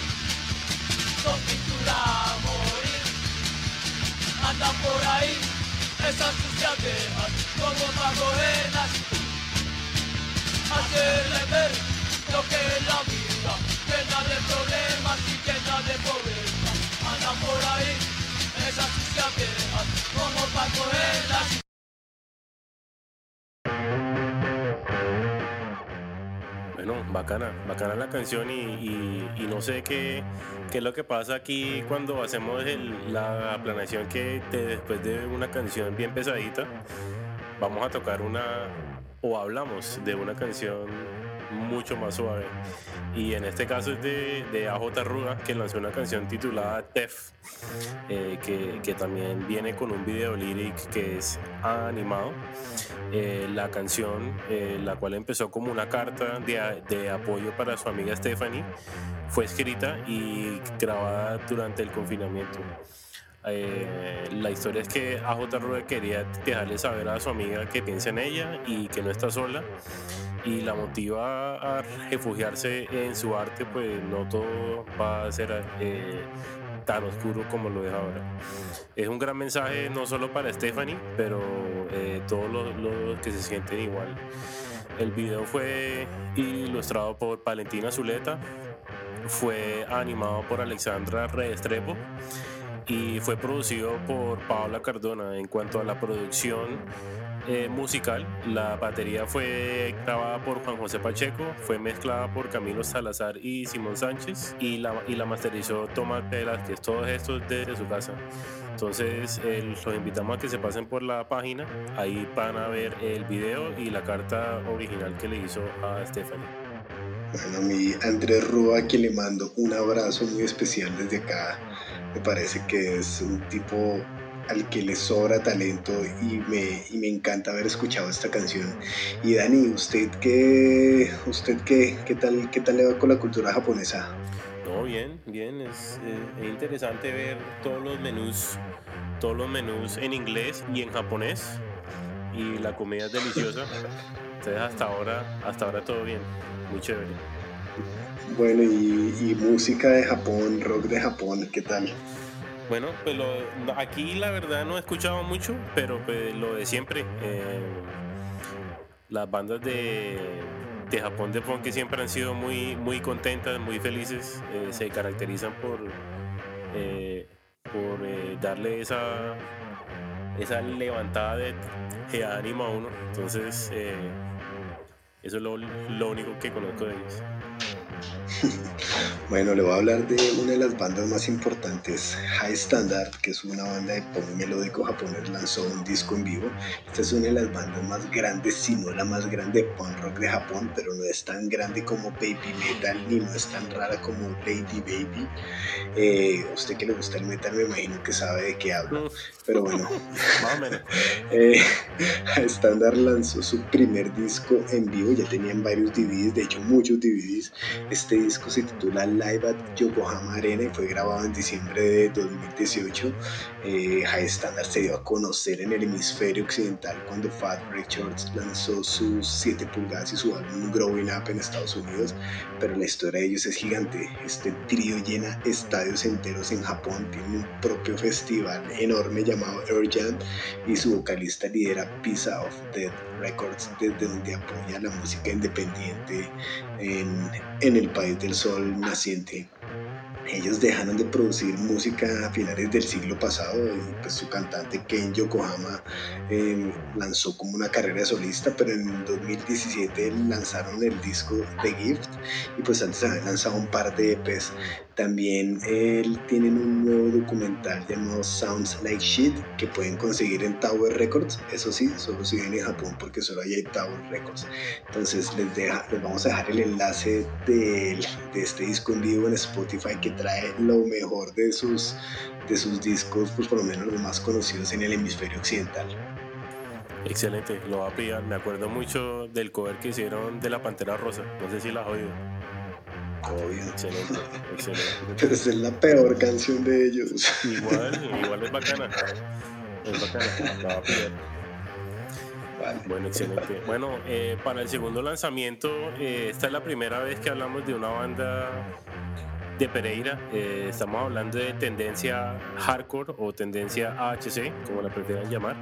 Son pintura a morir. Andan por ahí esas sucias viejas Como cogerlas Hacerle ver lo que es la vida Bueno, bacana, bacana la canción y, no sé qué, qué es lo que pasa aquí cuando hacemos la planeación que después de una canción bien pesadita vamos a tocar una o hablamos de una canción mucho más suave. Y en este caso es de, de AJ Ruga que lanzó una canción titulada Tef, eh, que, que también viene con un video lyric que es animado. Eh, la canción, eh, la cual empezó como una carta de, de apoyo para su amiga Stephanie, fue escrita y grabada durante el confinamiento. Eh, la historia es que AJ Rueda quería dejarle saber a su amiga que piensa en ella y que no está sola y la motiva a refugiarse en su arte, pues no todo va a ser eh, tan oscuro como lo es ahora. Es un gran mensaje no solo para Stephanie, pero eh, todos los, los que se sienten igual. El video fue ilustrado por Valentina Zuleta, fue animado por Alexandra Restrepo y fue producido por Paola Cardona. En cuanto a la producción eh, musical, la batería fue grabada por Juan José Pacheco, fue mezclada por Camilo Salazar y Simón Sánchez y la, y la masterizó Tomás Velázquez, todos estos desde su casa. Entonces eh, los invitamos a que se pasen por la página, ahí van a ver el video y la carta original que le hizo a Stephanie. Bueno, mí Andrés Rúa, a quien le mando un abrazo muy especial desde acá, me parece que es un tipo al que le sobra talento y me, y me encanta haber escuchado esta canción. Y Dani, ¿usted qué, usted qué, qué, tal, qué tal le va con la cultura japonesa? No, bien, bien, es, eh, es interesante ver todos los menús, todos los menús en inglés y en japonés y la comida es deliciosa. Entonces hasta ahora, hasta ahora todo bien, muy chévere. Bueno, y, música de Japón, rock de Japón, ¿qué tal? Bueno, pues lo, aquí la verdad no he escuchado mucho, pero pues lo de siempre. eh, las bandas de, de Japón de punk que siempre han sido muy, muy contentas, muy felices, eh, se caracterizan por, eh, por darle esa, esa levantada de, de ánimo a uno. Entonces, eso es lo, lo único que conozco de ellos. Bueno, le voy a hablar de una de las bandas más importantes, High Standard, que es una banda de pop melódico japonés, lanzó un disco en vivo. Esta es una de las bandas más grandes, si no la más grande de punk rock de Japón, pero no es tan grande como Baby Metal, ni no es tan rara como Lady Baby. Eh, usted que le gusta el metal, me imagino que sabe de qué hablo. Pero bueno, eh, High Standard lanzó su primer disco en vivo, ya tenían varios DVDs, de hecho muchos DVDs. Este disco se titula Live at Yokohama Arena y fue grabado en diciembre de 2018. Eh, High Standard se dio a conocer en el hemisferio occidental cuando Fat Records lanzó sus 7 pulgadas y su álbum Growing Up en Estados Unidos, pero la historia de ellos es gigante. Este trío llena estadios enteros en Japón, tiene un propio festival enorme llamado Air y su vocalista lidera Pizza of Death Records desde donde apoya la música independiente en, en el país del sol naciente. Ellos dejaron de producir música a finales del siglo pasado y pues su cantante Ken Yokohama eh, lanzó como una carrera solista, pero en 2017 lanzaron el disco The Gift y pues antes habían lanzado un par de EPs. También eh, tienen un nuevo documental llamado Sounds Like Shit que pueden conseguir en Tower Records. Eso sí, solo si vienen en Japón porque solo hay Tower Records. Entonces les, deja, les vamos a dejar el enlace de, de este disco en vivo en Spotify que trae lo mejor de sus, de sus discos, pues por lo menos los más conocidos en el hemisferio occidental. Excelente, lo va a pillar. Me acuerdo mucho del cover que hicieron de la Pantera Rosa. No sé si la has oído. Obvio. Excelente, excelente. Pero es la peor canción de ellos. Igual, igual es bacana. Es bacana, la va a pillar. Vale. Bueno, excelente. Bueno, eh, para el segundo lanzamiento, eh, esta es la primera vez que hablamos de una banda de Pereira. Eh, estamos hablando de tendencia hardcore o tendencia AHC, como la prefieran llamar.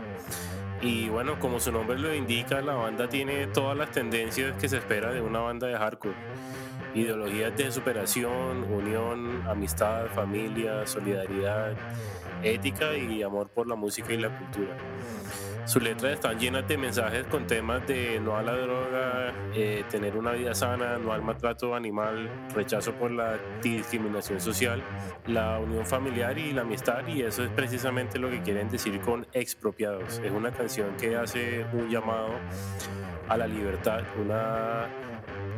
Y bueno, como su nombre lo indica, la banda tiene todas las tendencias que se espera de una banda de hardcore. ideologías de superación, unión, amistad, familia, solidaridad, ética y amor por la música y la cultura. Sus letras están llenas de mensajes con temas de no a la droga, eh, tener una vida sana, no al maltrato animal, rechazo por la discriminación social, la unión familiar y la amistad y eso es precisamente lo que quieren decir con expropiados. Es una canción que hace un llamado a la libertad, una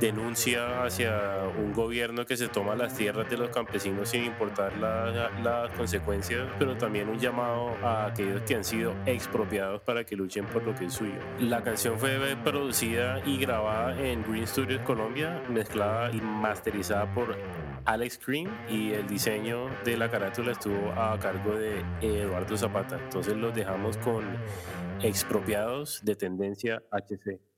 denuncia hacia un gobierno que se toma las tierras de los campesinos sin importar las consecuencias, pero también un llamado a aquellos que han sido expropiados para que luchen por lo que es suyo. La canción fue producida y grabada en Green Studios Colombia, mezclada y masterizada por Alex Green y el diseño de la carátula estuvo a cargo de Eduardo Zapata. Entonces los dejamos con expropiados de tendencia HC.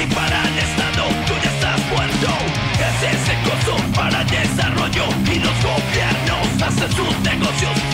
Es mi familia y mi instinto animal.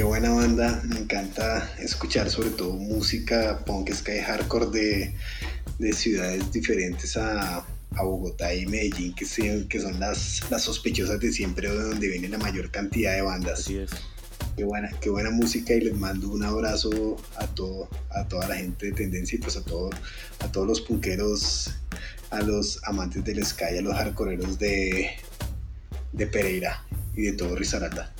Qué buena banda. Me encanta escuchar sobre todo música punk, sky hardcore de, de ciudades diferentes a, a, Bogotá y Medellín, que, que son las, las sospechosas de siempre, de donde viene la mayor cantidad de bandas. Así es. Qué buena, qué buena música y les mando un abrazo a todo, a toda la gente de tendencia y pues a todo, a todos los punqueros, a los amantes del sky, a los hardcoreeros de, de Pereira y de todo Risaralda.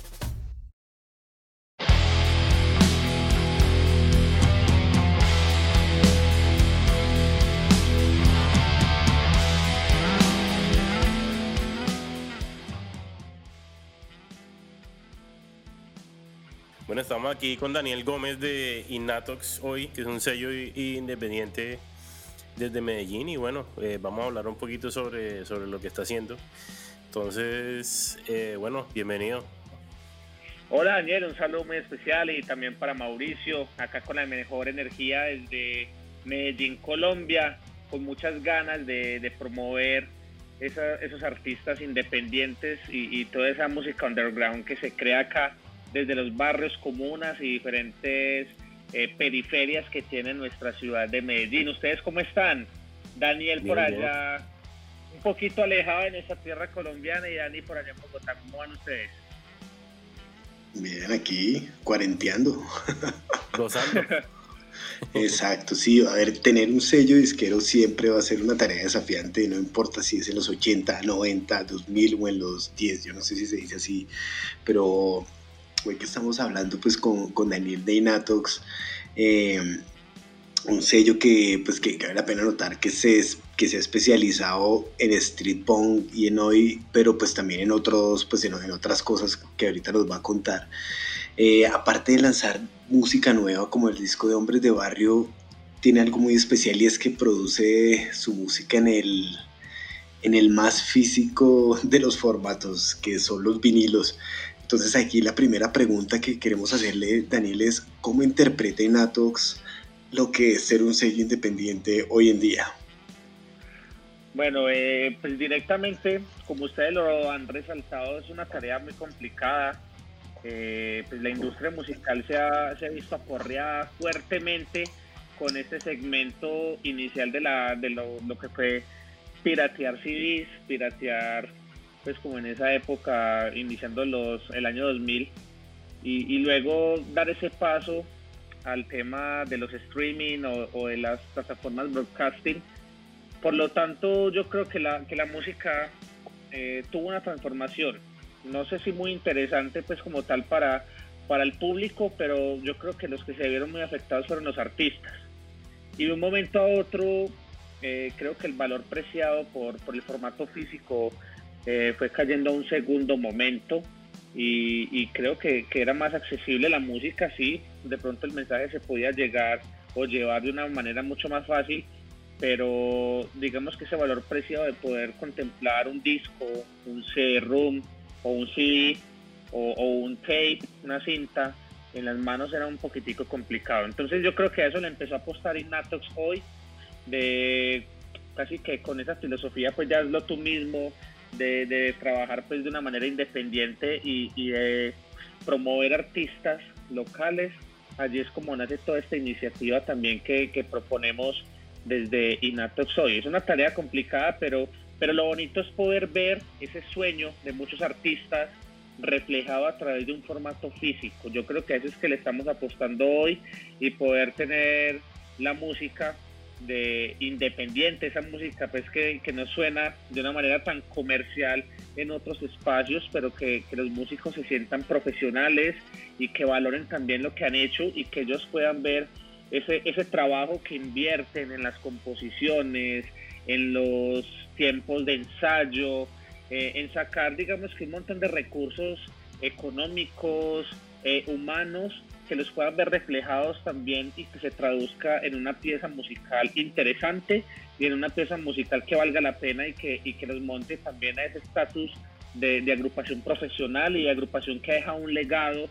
Bueno, estamos aquí con Daniel Gómez de Innatox hoy, que es un sello independiente desde Medellín y bueno, eh, vamos a hablar un poquito sobre, sobre lo que está haciendo. Entonces, eh, bueno, bienvenido. Hola Daniel, un saludo muy especial y también para Mauricio, acá con la mejor energía desde Medellín, Colombia, con muchas ganas de, promover esos artistas independientes y, y toda esa música underground que se crea acá desde los barrios, comunas y diferentes eh, periferias que tiene nuestra ciudad de Medellín. ¿Ustedes cómo están? Daniel por allá, un poquito alejado en esa tierra colombiana y Dani por allá en Bogotá. ¿Cómo van ustedes? Bien, aquí cuarenteando. Gozando. Exacto, sí, a ver, tener un sello disquero siempre va a ser una tarea desafiante, no importa si es en los 80, 90, 2000 o en los 10, yo no sé si se dice así, pero hoy que estamos hablando pues con, con Daniel de Inatox, eh, un sello que pues que, vale la pena notar que se, que se ha especializado en street punk y en hoy, pero pues también en otros, pues en, otras cosas que ahorita nos va a contar. Eh, aparte de lanzar música nueva como el disco de Hombres de Barrio, tiene algo muy especial y es que produce su música en el, en el más físico de los formatos, que son los vinilos. Entonces aquí la primera pregunta que queremos hacerle, Daniel, es ¿cómo interpreta Natox lo que es ser un sello independiente hoy en día? Bueno, eh, pues directamente, como ustedes lo han resaltado, es una tarea muy complicada. Eh, pues la industria musical se ha, se ha visto aporreada fuertemente con este segmento inicial de, la, de lo, lo que fue piratear CDs, piratear pues como en esa época, iniciando los, el año 2000, y, luego dar ese paso al tema de los streaming o, de las plataformas broadcasting. Por lo tanto, yo creo que la, que la música eh, tuvo una transformación. No sé si muy interesante, pues como tal para, para el público, pero yo creo que los que se vieron muy afectados fueron los artistas. Y de un momento a otro, eh, creo que el valor preciado por, por el formato físico eh, fue cayendo a un segundo momento y, creo que, era más accesible la música, sí, de pronto el mensaje se podía llegar o llevar de una manera mucho más fácil, pero digamos que ese valor preciado de poder contemplar un disco, un CD-ROOM o un CD o, o, un tape, una cinta, en las manos era un poquitico complicado. Entonces yo creo que a eso le empezó a apostar Innatox hoy, de casi que con esa filosofía pues ya es lo tú mismo, de, trabajar pues de una manera independiente y, de promover artistas locales. Allí es como nace toda esta iniciativa también que, proponemos desde Inatox hoy. Es una tarea complicada, pero, pero lo bonito es poder ver ese sueño de muchos artistas reflejado a través de un formato físico. Yo creo que a eso es que le estamos apostando hoy y poder tener la música de independiente, esa música pues que, que, no suena de una manera tan comercial en otros espacios, pero que, los músicos se sientan profesionales y que valoren también lo que han hecho y que ellos puedan ver ese, ese trabajo que invierten en las composiciones, en los tiempos de ensayo, eh, en sacar digamos que un montón de recursos económicos, eh, humanos que los puedan ver reflejados también y que se traduzca en una pieza musical interesante y en una pieza musical que valga la pena y que, y que los monte también a ese estatus de, agrupación profesional y agrupación que deja un legado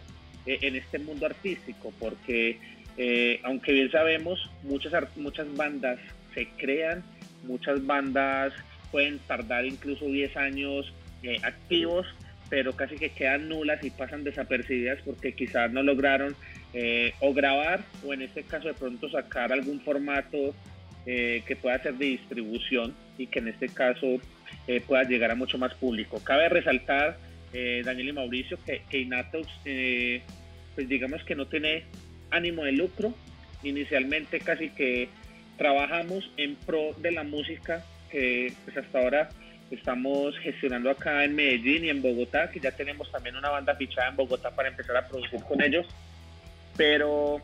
eh, en este mundo artístico, porque eh, aunque bien sabemos, muchas, muchas bandas se crean, muchas bandas pueden tardar incluso 10 años eh, activos, pero casi que quedan nulas y pasan desapercibidas porque quizás no lograron eh, o grabar o en este caso de pronto sacar algún formato eh, que pueda ser de distribución y que en este caso eh, pueda llegar a mucho más público. Cabe resaltar, Daniel y Mauricio, que, que Inatox, pues digamos que no tiene ánimo de lucro. Inicialmente casi que trabajamos en pro de la música que pues hasta ahora estamos gestionando acá en Medellín y en Bogotá, que ya tenemos también una banda fichada en Bogotá para empezar a producir con ellos, pero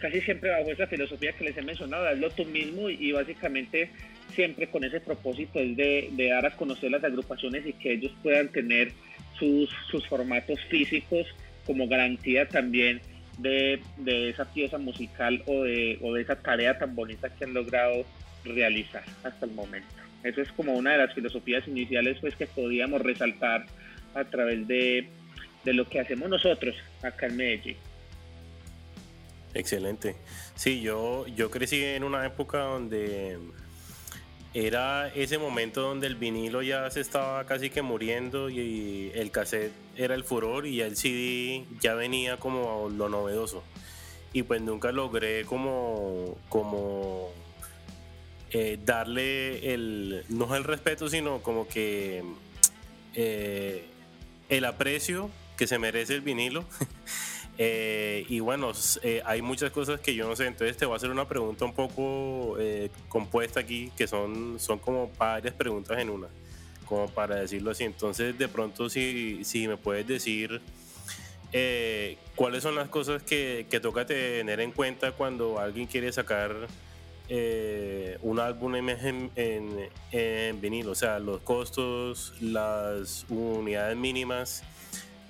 casi siempre bajo esa filosofía que les he mencionado, hazlo tú mismo y, básicamente siempre con ese propósito es de, dar a conocer las agrupaciones y que ellos puedan tener sus, sus formatos físicos como garantía también de, de, esa pieza musical o de, o de esa tarea tan bonita que han logrado realizar hasta el momento. Eso es como una de las filosofías iniciales pues, que podíamos resaltar a través de, lo que hacemos nosotros acá en Medellín. Excelente. Sí, yo, yo crecí en una época donde era ese momento donde el vinilo ya se estaba casi que muriendo y el cassette era el furor y el CD ya venía como lo novedoso. Y pues nunca logré como, como eh, darle el, no el respeto, sino como que eh, el aprecio que se merece el vinilo. Eh, y bueno, hay muchas cosas que yo no sé, entonces te voy a hacer una pregunta un poco compuesta aquí, que son, son como varias preguntas en una, como para decirlo así. Entonces, de pronto, si, si me puedes decir cuáles son las cosas que, que toca tener en cuenta cuando alguien quiere sacar eh, un álbum en, en, vinilo, o sea, los costos, las unidades mínimas,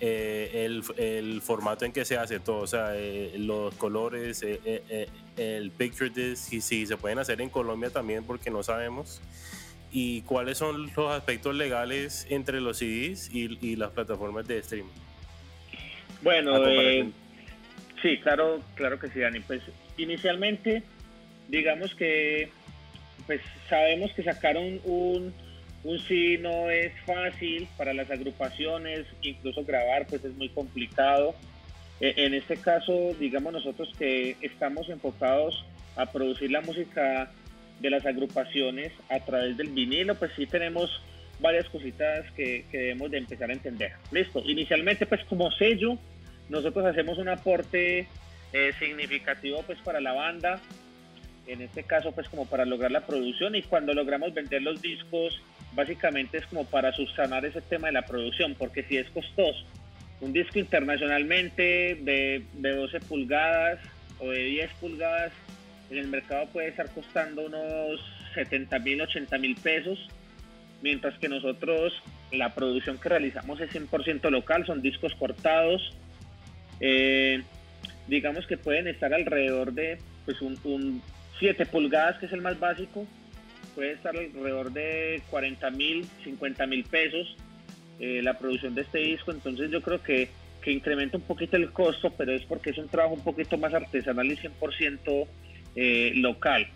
eh, el, formato en que se hace todo, o sea, eh, los colores, el picture disc, y si se pueden hacer en Colombia también porque no sabemos, y cuáles son los aspectos legales entre los CDs y, las plataformas de streaming. Bueno, sí, claro, claro que sí, Dani. Pues inicialmente digamos que pues sabemos que sacar un, un, sí no es fácil para las agrupaciones, incluso grabar pues es muy complicado. E, en este caso, digamos nosotros que estamos enfocados a producir la música de las agrupaciones a través del vinilo, pues sí tenemos varias cositas que, debemos de empezar a entender. Listo, inicialmente pues como sello, nosotros hacemos un aporte eh, significativo pues para la banda, en este caso pues como para lograr la producción. Y cuando logramos vender los discos básicamente es como para subsanar ese tema de la producción porque si es costoso. Un disco internacionalmente de, de 12 pulgadas o de 10 pulgadas en el mercado puede estar costando unos 70 mil 80 mil pesos mientras que nosotros la producción que realizamos es 100% local son discos cortados. Eh, digamos que pueden estar alrededor de pues un, 7 pulgadas, que es el más básico, puede estar alrededor de 40 mil, 50 mil pesos eh, la producción de este disco. Entonces yo creo que, que, incrementa un poquito el costo, pero es porque es un trabajo un poquito más artesanal y 100% eh, local.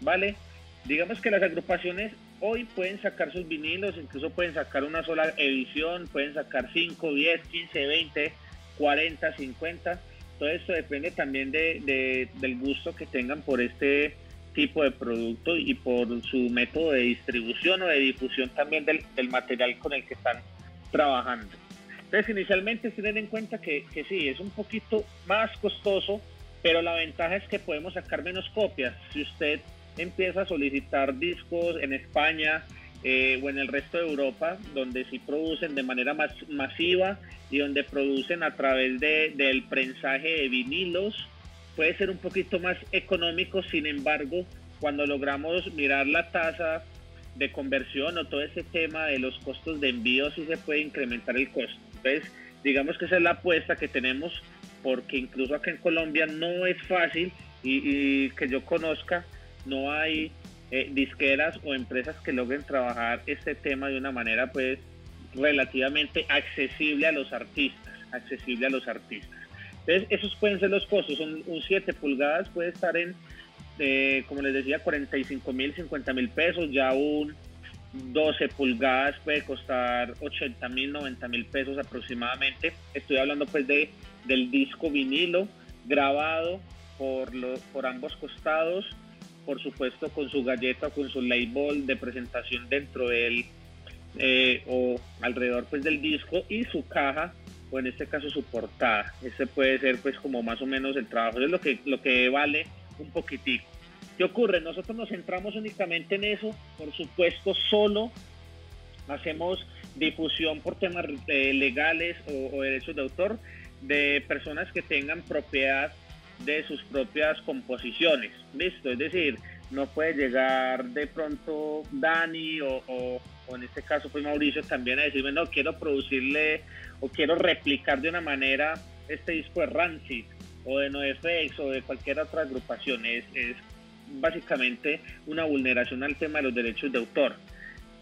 ¿Vale? Digamos que las agrupaciones hoy pueden sacar sus vinilos, incluso pueden sacar una sola edición, pueden sacar 5, 10, 15, 20, 40, 50 todo esto depende también de, del gusto que tengan por este tipo de producto y por su método de distribución o de difusión también del, material con el que están trabajando. Entonces, inicialmente tienen en cuenta que, que sí, es un poquito más costoso, pero la ventaja es que podemos sacar menos copias. Si usted empieza a solicitar discos en España, eh, o en el resto de Europa, donde sí producen de manera más masiva y donde producen a través de, del prensaje de vinilos. Puede ser un poquito más económico, sin embargo, cuando logramos mirar la tasa de conversión o todo ese tema de los costos de envío, sí se puede incrementar el costo. Entonces, digamos que esa es la apuesta que tenemos, porque incluso acá en Colombia no es fácil y que yo conozca, no hay eh, disqueras o empresas que logren trabajar este tema de una manera pues relativamente accesible a los artistas, accesible a los artistas. Entonces esos pueden ser los costos, un, 7 pulgadas puede estar en, eh, como les decía, 45 mil, 50 mil pesos, ya un 12 pulgadas puede costar 80 mil, 90 mil pesos aproximadamente. Estoy hablando pues de, del disco vinilo grabado por, por ambos costados, por supuesto con su galleta, con su label de presentación dentro de él eh, o alrededor pues del disco y su caja o en este caso su portada. Ese puede ser pues como más o menos el trabajo, es lo que, lo que vale un poquitico. ¿Qué ocurre? Nosotros nos centramos únicamente en eso, por supuesto solo hacemos difusión por temas eh, legales o, derechos de autor de personas que tengan propiedad de sus propias composiciones, ¿listo? Es decir, no puede llegar de pronto Dani o, en este caso pues Mauricio también a decirme, no, quiero producirle o quiero replicar de una manera este disco de Rancid o de NoFX o de cualquier otra agrupación. Es, es básicamente una vulneración al tema de los derechos de autor.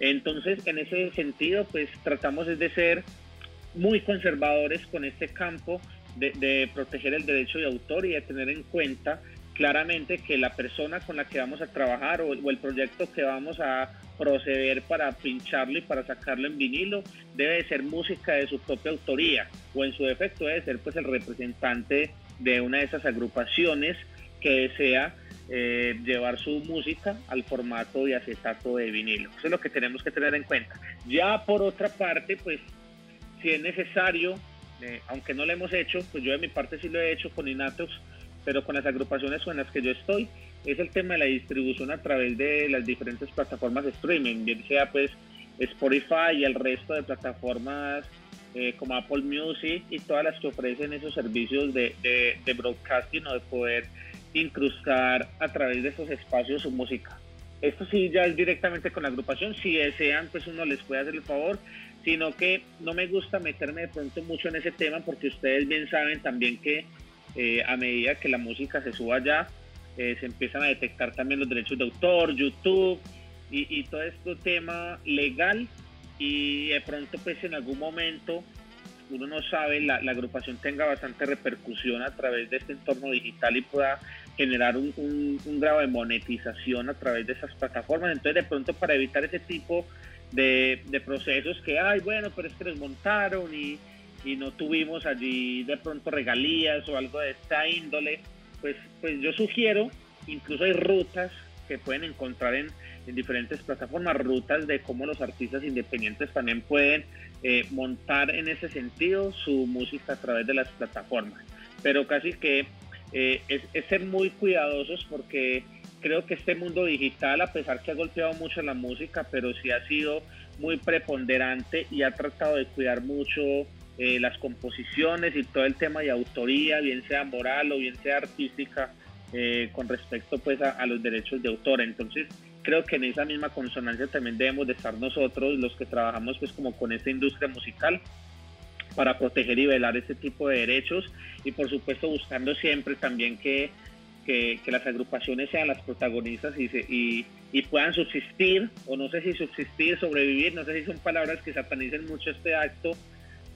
Entonces, en ese sentido, pues tratamos de ser muy conservadores con este campo de, proteger el derecho de autor y de tener en cuenta claramente que la persona con la que vamos a trabajar o, el proyecto que vamos a proceder para pincharlo y para sacarlo en vinilo debe ser música de su propia autoría o en su defecto debe ser pues el representante de una de esas agrupaciones que desea eh, llevar su música al formato de acetato de vinilo. Eso es lo que tenemos que tener en cuenta. Ya por otra parte, pues si es necesario, eh, aunque no lo hemos hecho, pues yo de mi parte sí lo he hecho con Inatox, pero con las agrupaciones con las que yo estoy, es el tema de la distribución a través de las diferentes plataformas de streaming, bien sea pues Spotify y el resto de plataformas eh, como Apple Music y todas las que ofrecen esos servicios de, de, de broadcasting o de poder incrustar a través de esos espacios su música. Esto sí ya es directamente con la agrupación, si desean pues uno les puede hacer el favor, sino que no me gusta meterme de pronto mucho en ese tema porque ustedes bien saben también que eh, a medida que la música se suba ya, eh, se empiezan a detectar también los derechos de autor, YouTube y, todo este tema legal y de pronto pues en algún momento uno no sabe, la, agrupación tenga bastante repercusión a través de este entorno digital y pueda generar un, grado de monetización a través de esas plataformas. Entonces, de pronto, para evitar ese tipo de, de procesos que, ay, bueno, pero es que les montaron y, y, no tuvimos allí de pronto regalías o algo de esta índole, pues, pues yo sugiero, incluso hay rutas que pueden encontrar en, en diferentes plataformas, rutas de cómo los artistas independientes también pueden eh, montar en ese sentido su música a través de las plataformas. Pero casi que eh, es, ser muy cuidadosos porque creo que este mundo digital, a pesar que ha golpeado mucho la música, pero sí ha sido muy preponderante y ha tratado de cuidar mucho eh, las composiciones y todo el tema de autoría, bien sea moral o bien sea artística, eh, con respecto pues a, los derechos de autor. Entonces creo que en esa misma consonancia también debemos de estar nosotros, los que trabajamos pues como con esta industria musical, para proteger y velar este tipo de derechos y por supuesto buscando siempre también que, que, las agrupaciones sean las protagonistas y, se, y, puedan subsistir, o no sé si subsistir, sobrevivir, no sé si son palabras que satanicen mucho este acto,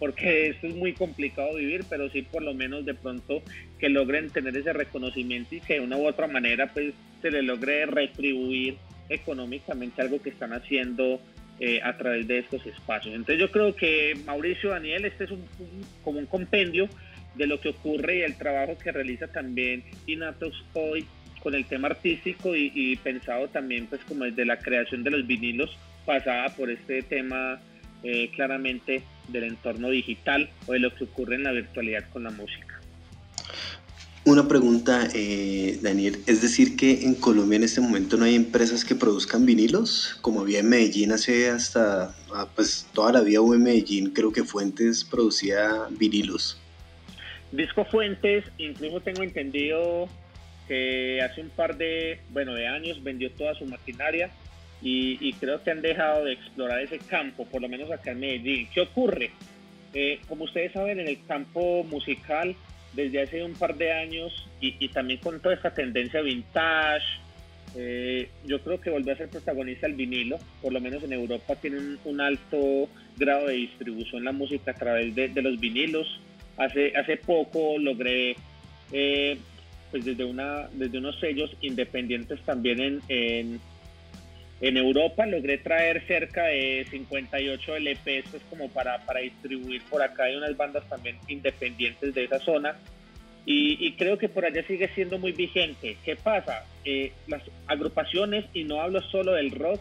porque esto es muy complicado vivir, pero sí por lo menos de pronto que logren tener ese reconocimiento y que de una u otra manera pues se les logre retribuir económicamente algo que están haciendo eh, a través de estos espacios. Entonces yo creo que Mauricio Daniel, este es un, como un compendio de lo que ocurre y el trabajo que realiza también Inatos hoy con el tema artístico y, y, pensado también pues como desde la creación de los vinilos pasada por este tema eh, claramente del entorno digital o de lo que ocurre en la virtualidad con la música. Una pregunta, eh, Daniel, es decir que en Colombia en este momento no hay empresas que produzcan vinilos, como había en Medellín hace hasta, ah, pues toda la vida hubo en Medellín, creo que Fuentes producía vinilos. Disco Fuentes, incluso tengo entendido que hace un par de, bueno, de años vendió toda su maquinaria y, y creo que han dejado de explorar ese campo, por lo menos acá en Medellín. ¿Qué ocurre? Eh, como ustedes saben, en el campo musical desde hace un par de años y, y también con toda esta tendencia vintage, eh, yo creo que volvió a ser protagonista el vinilo, por lo menos en Europa tienen un alto grado de distribución la música a través de, de los vinilos. Hace, hace poco logré, eh, pues desde, una, desde unos sellos independientes también en, en, en Europa logré traer cerca de 58 LPs como para, para distribuir por acá. Hay unas bandas también independientes de esa zona. Y, creo que por allá sigue siendo muy vigente. ¿Qué pasa? Eh, las agrupaciones, y no hablo solo del rock,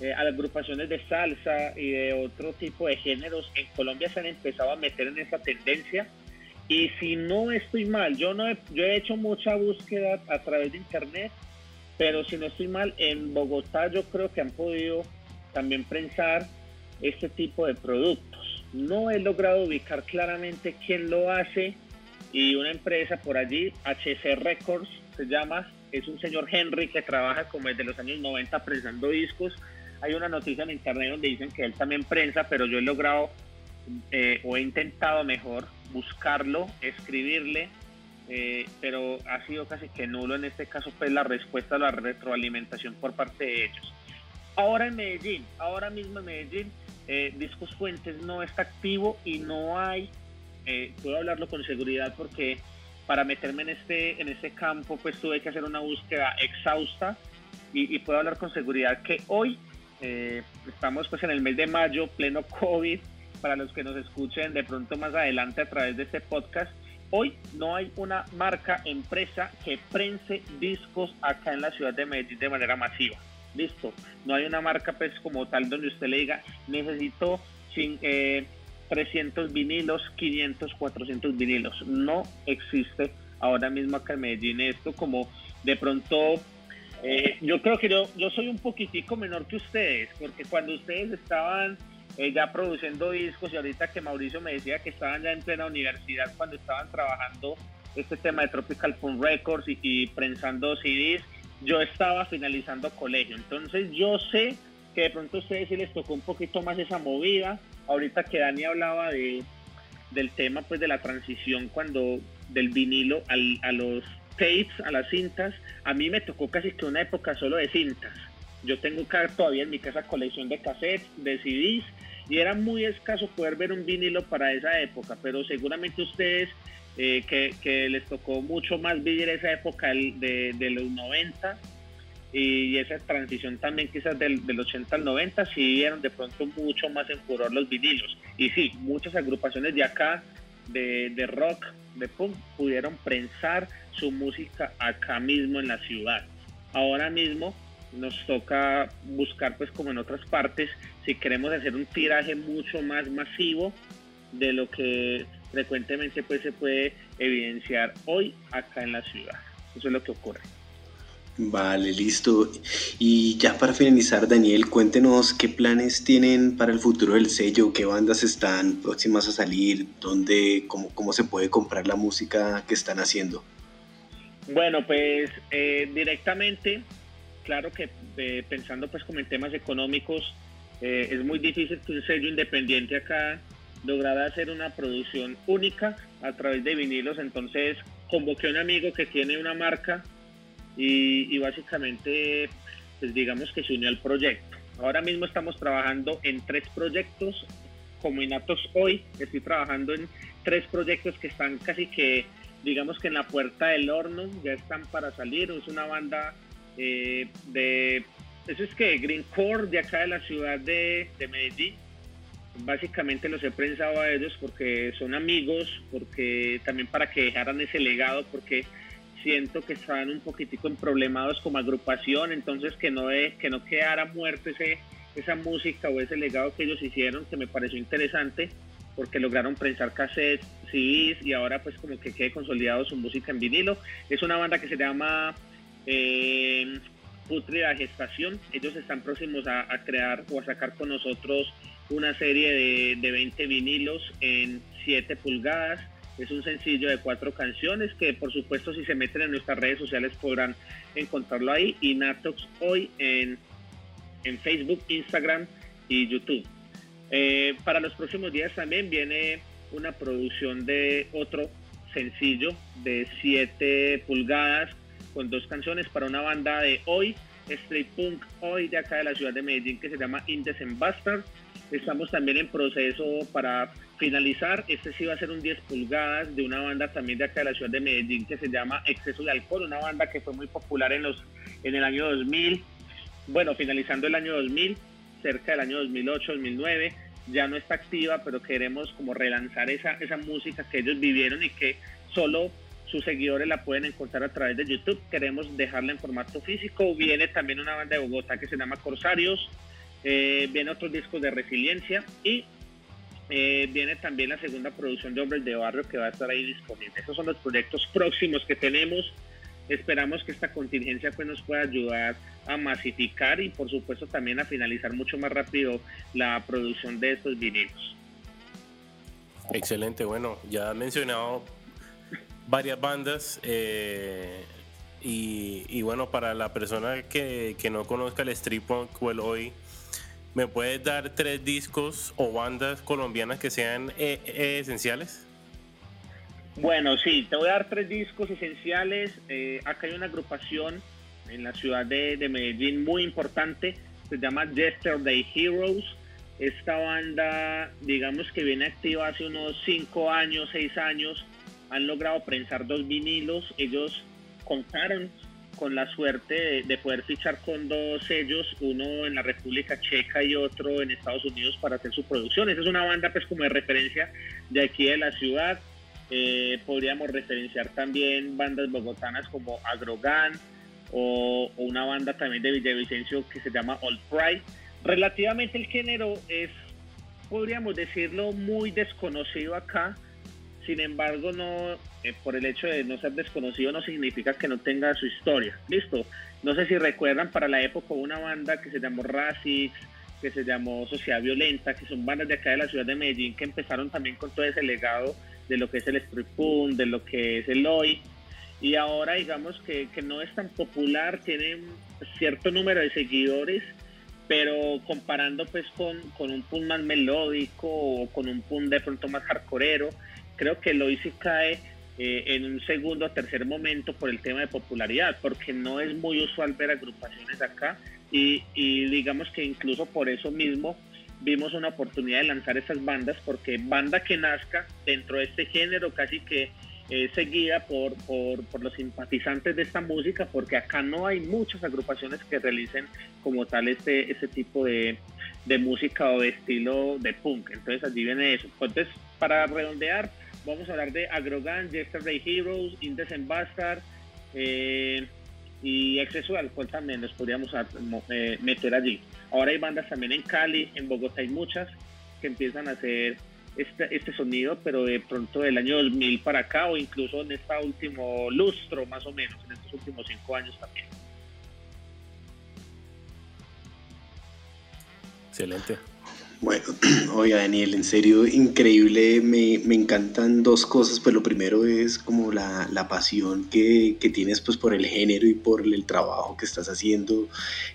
eh, agrupaciones de salsa y de otro tipo de géneros en Colombia se han empezado a meter en esa tendencia. Y si no estoy mal, yo, no yo he hecho mucha búsqueda a través de internet pero si no estoy mal, en Bogotá yo creo que han podido también prensar este tipo de productos. No he logrado ubicar claramente quién lo hace y una empresa por allí, HC Records se llama, es un señor Henry que trabaja como desde los años 90 prensando discos. Hay una noticia en internet donde dicen que él también prensa, pero yo he logrado eh, o he intentado mejor buscarlo, escribirle eh, pero ha sido casi que nulo en este caso pues la respuesta a la retroalimentación por parte de ellos. Ahora en Medellín, ahora mismo en Medellín, eh, Discos Fuentes no está activo y no hay, eh, puedo hablarlo con seguridad porque para meterme en este, en este campo pues tuve que hacer una búsqueda exhausta y, y puedo hablar con seguridad que hoy estamos pues en el mes de mayo, pleno COVID, para los que nos escuchen de pronto más adelante a través de este podcast, Hoy no hay una marca, empresa que prense discos acá en la ciudad de Medellín de manera masiva. Listo. No hay una marca pues como tal donde usted le diga, necesito 300 eh, vinilos, 500, 400 vinilos. No existe ahora mismo acá en Medellín esto como de pronto eh, yo creo que yo, yo soy un poquitico menor que ustedes, porque cuando ustedes estaban eh, ya produciendo discos y ahorita que Mauricio me decía que estaban ya en plena universidad cuando estaban trabajando este tema de Tropical Punk Records y, prensando CDs, yo estaba finalizando colegio. Entonces yo sé que de pronto a ustedes sí les tocó un poquito más esa movida. Ahorita que Dani hablaba de, del tema pues de la transición cuando del vinilo al, a los tapes, a las cintas, a mí me tocó casi que una época solo de cintas. Yo tengo todavía en mi casa colección de cassettes, de CDs y era muy escaso poder ver un vinilo para esa época, pero seguramente ustedes eh, que, les tocó mucho más vivir esa época de, los 90 y esa transición también quizás del, del 80 al 90 sí vieron de pronto mucho más en furor los vinilos y sí, muchas agrupaciones de acá de, de rock, de punk pudieron prensar su música acá mismo en la ciudad. Ahora mismo nos toca buscar pues como en otras partes si queremos hacer un tiraje mucho más masivo de lo que frecuentemente pues se puede evidenciar hoy acá en la ciudad. Eso es lo que ocurre. Vale, listo. Y ya para finalizar, Daniel, cuéntenos qué planes tienen para el futuro del sello, qué bandas están próximas a salir, dónde, cómo, cómo se puede comprar la música que están haciendo. Bueno, pues eh, directamente claro que eh, pensando pues como en temas económicos, eh, es muy difícil que un sello independiente acá lograra hacer una producción única a través de vinilos, entonces convoqué a un amigo que tiene una marca y, básicamente pues digamos que se unió al proyecto. Ahora mismo estamos trabajando en tres proyectos, como Inatos hoy, estoy trabajando en tres proyectos que están casi que digamos que en la puerta del horno, ya están para salir, es una banda eh, de, eso es que Green Core de acá de la ciudad de, Medellín. Básicamente los he prensado a ellos porque son amigos, porque también para que dejaran ese legado, porque siento que estaban un poquitico problemados como agrupación, entonces que no, que no quedara muerto ese, esa música o ese legado que ellos hicieron, que me pareció interesante, porque lograron prensar cassettes, CDs y ahora pues como que quede consolidado su música en vinilo. Es una banda que se llama eh, Putrida Gestación. Ellos están próximos a, crear o a sacar con nosotros una serie de, de 20 vinilos en 7 pulgadas. Es un sencillo de cuatro canciones que por supuesto si se meten en nuestras redes sociales podrán encontrarlo ahí y Natox hoy en, en Facebook, Instagram y YouTube. Eh, para los próximos días también viene una producción de otro sencillo de 7 pulgadas con dos canciones para una banda de hoy, street punk hoy de acá de la ciudad de Medellín que se llama Indecent Bastard. Estamos también en proceso para finalizar. Este sí va a ser un 10 pulgadas de una banda también de acá de la ciudad de Medellín que se llama Exceso de Alcohol, una banda que fue muy popular en, los, en el año 2000 bueno, finalizando el año 2000, cerca del año 2008, 2009, ya no está activa, pero queremos como relanzar esa, esa música que ellos vivieron y que solo sus seguidores la pueden encontrar a través de YouTube. Queremos dejarla en formato físico. Viene también una banda de Bogotá que se llama Corsarios. Eh, viene otros discos de Resiliencia y eh, viene también la segunda producción de Hombres de Barrio que va a estar ahí disponible. Esos son los proyectos próximos que tenemos. Esperamos que esta contingencia pues, nos pueda ayudar a masificar y por supuesto también a finalizar mucho más rápido la producción de estos vinilos. Excelente, bueno, ya ha mencionado varias bandas eh, y, bueno, para la persona que, que, no conozca el street punk o el hoy, ¿me puedes dar tres discos o bandas colombianas que sean eh, eh, esenciales? Bueno, sí, te voy a dar tres discos esenciales. acá hay una agrupación en la ciudad de, de Medellín muy importante, se llama Yesterday Heroes. Esta banda, digamos que viene activa hace unos cinco años, seis años han logrado prensar dos vinilos. Ellos contaron con la suerte de, poder fichar con dos sellos, uno en la República Checa y otro en Estados Unidos para hacer su producción. Esa es una banda pues como de referencia de aquí de la ciudad. Eh, podríamos referenciar también bandas bogotanas como Agrogan o, o, una banda también de Villavicencio que se llama Old Pride. Relativamente el género es, podríamos decirlo, muy desconocido acá sin embargo, no, eh, por el hecho de no ser desconocido no significa que no tenga su historia. Listo. No sé si recuerdan para la época una banda que se llamó Razix, que se llamó Sociedad Violenta, que son bandas de acá de la ciudad de Medellín que empezaron también con todo ese legado de lo que es el street punk, de lo que es el hoy. Y ahora digamos que, que no es tan popular, tiene cierto número de seguidores, pero comparando pues con, con un punk más melódico o con un punk de pronto más hardcoreero, creo que Loisi cae eh, en un segundo o tercer momento por el tema de popularidad, porque no es muy usual ver agrupaciones acá y, digamos que incluso por eso mismo vimos una oportunidad de lanzar esas bandas, porque banda que nazca dentro de este género casi que es seguida por, por, los simpatizantes de esta música, porque acá no hay muchas agrupaciones que realicen como tal este, este tipo de, de música o de estilo de punk. Entonces allí viene eso. Entonces, para redondear, Vamos a hablar de Agrogan, Yesterday Heroes, Indecent Bastard eh, y Exceso de Alcohol también los podríamos eh, meter allí. Ahora hay bandas también en Cali, en Bogotá hay muchas que empiezan a hacer este, este sonido, pero de pronto del año 2000 para acá o incluso en este último lustro más o menos, en estos últimos cinco años también. Excelente. Bueno, oiga Daniel, en serio, increíble, me, encantan dos cosas, pues lo primero es como la, pasión que, tienes pues por el género y por el trabajo que estás haciendo,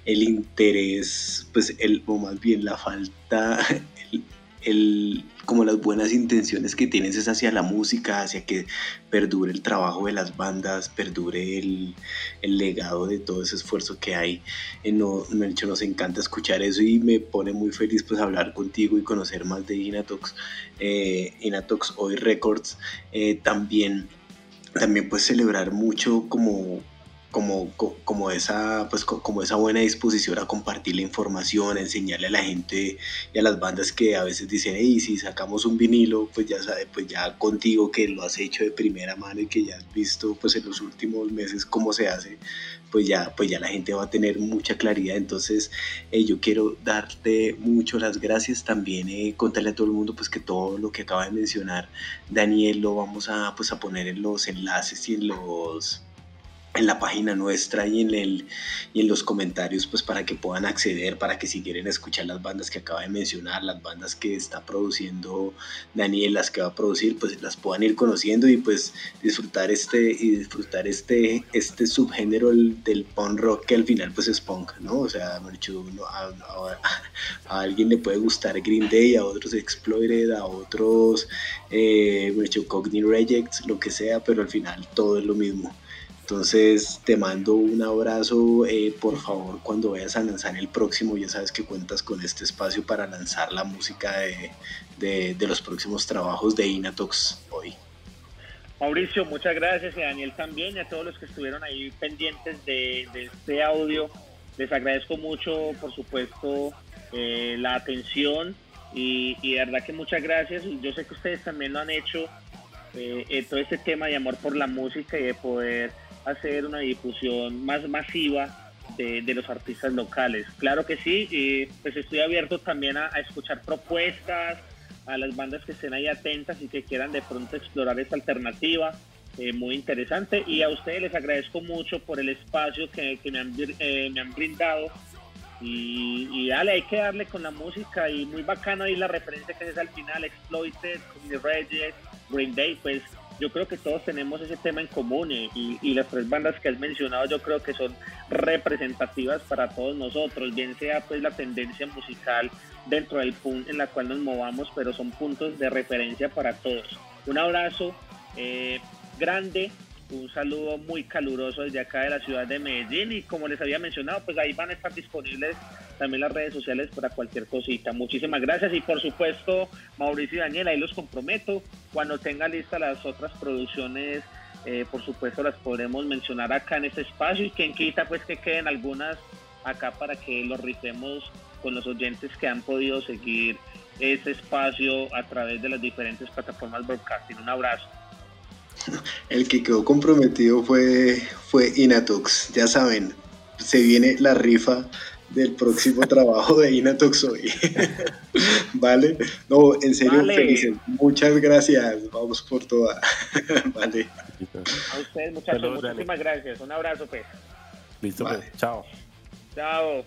el interés, pues el, o más bien la falta, el, como las buenas intenciones que tienes es hacia la música, hacia que perdure el trabajo de las bandas, perdure el, legado de todo ese esfuerzo que hay. Eh, no, hecho, nos encanta escuchar eso y me pone muy feliz pues hablar contigo y conocer más de Inatox, eh, Inatox Hoy Records. Eh, también, también pues celebrar mucho como como, como, esa, pues, como esa buena disposición a compartir la información, a enseñarle a la gente y a las bandas que a veces dicen, hey, si sacamos un vinilo, pues ya sabe, pues ya contigo que lo has hecho de primera mano y que ya has visto pues en los últimos meses cómo se hace, pues ya, pues ya la gente va a tener mucha claridad. Entonces eh, yo quiero darte mucho las gracias también, eh, contarle a todo el mundo pues que todo lo que acaba de mencionar Daniel lo vamos a, pues, a poner en los enlaces y en los en la página nuestra y en, el, y en los comentarios pues para que puedan acceder, para que si quieren escuchar las bandas que acaba de mencionar, las bandas que está produciendo Daniel, las que va a producir, pues las puedan ir conociendo y pues disfrutar este, y disfrutar este, este subgénero del punk rock que al final pues es punk, ¿no? O sea, a, a, alguien le puede gustar Green Day, a otros Exploited, a otros eh, Cognitive Rejects, lo que sea, pero al final todo es lo mismo. Entonces te mando un abrazo, eh, por favor cuando vayas a lanzar el próximo ya sabes que cuentas con este espacio para lanzar la música de, los próximos trabajos de Inatox hoy. Mauricio, muchas gracias y Daniel también y a todos los que estuvieron ahí pendientes de, este audio. les agradezco mucho, por supuesto, eh, la atención y, de verdad que muchas gracias. Yo sé que ustedes también lo han hecho, eh, todo este tema de amor por la música y de poder hacer una difusión más masiva de, de los artistas locales. Claro que sí, y pues estoy abierto también a, a escuchar propuestas, a las bandas que estén ahí atentas y que quieran de pronto explorar esta alternativa. Eh, muy interesante y a ustedes les agradezco mucho por el espacio que, que me, han, eh, me, han, brindado y, y, dale, hay que darle con la música y muy bacano ahí la referencia que es al final, Exploited, The Reyes, Green Day, pues yo creo que todos tenemos ese tema en común y, y, las tres bandas que has mencionado yo creo que son representativas para todos nosotros, bien sea pues la tendencia musical dentro del punto en la cual nos movamos, pero son puntos de referencia para todos. Un abrazo. Eh, grande. Un saludo muy caluroso desde acá de la ciudad de Medellín y como les había mencionado, pues ahí van a estar disponibles también las redes sociales para cualquier cosita. Muchísimas gracias y por supuesto Mauricio y Daniel, ahí los comprometo. Cuando tenga listas las otras producciones, eh, por supuesto las podremos mencionar acá en este espacio y quien quita pues que queden algunas acá para que los rifemos con los oyentes que han podido seguir este espacio a través de las diferentes plataformas broadcasting. Un abrazo. El que quedó comprometido fue, fue Inatox. Ya saben, se viene la rifa del próximo trabajo de Inatox hoy. vale, no, en serio, felices. Muchas gracias. Vamos por toda. vale. A ustedes, muchachos, muchísimas gracias. Un abrazo, pues. Listo, pues. Chao. Chao.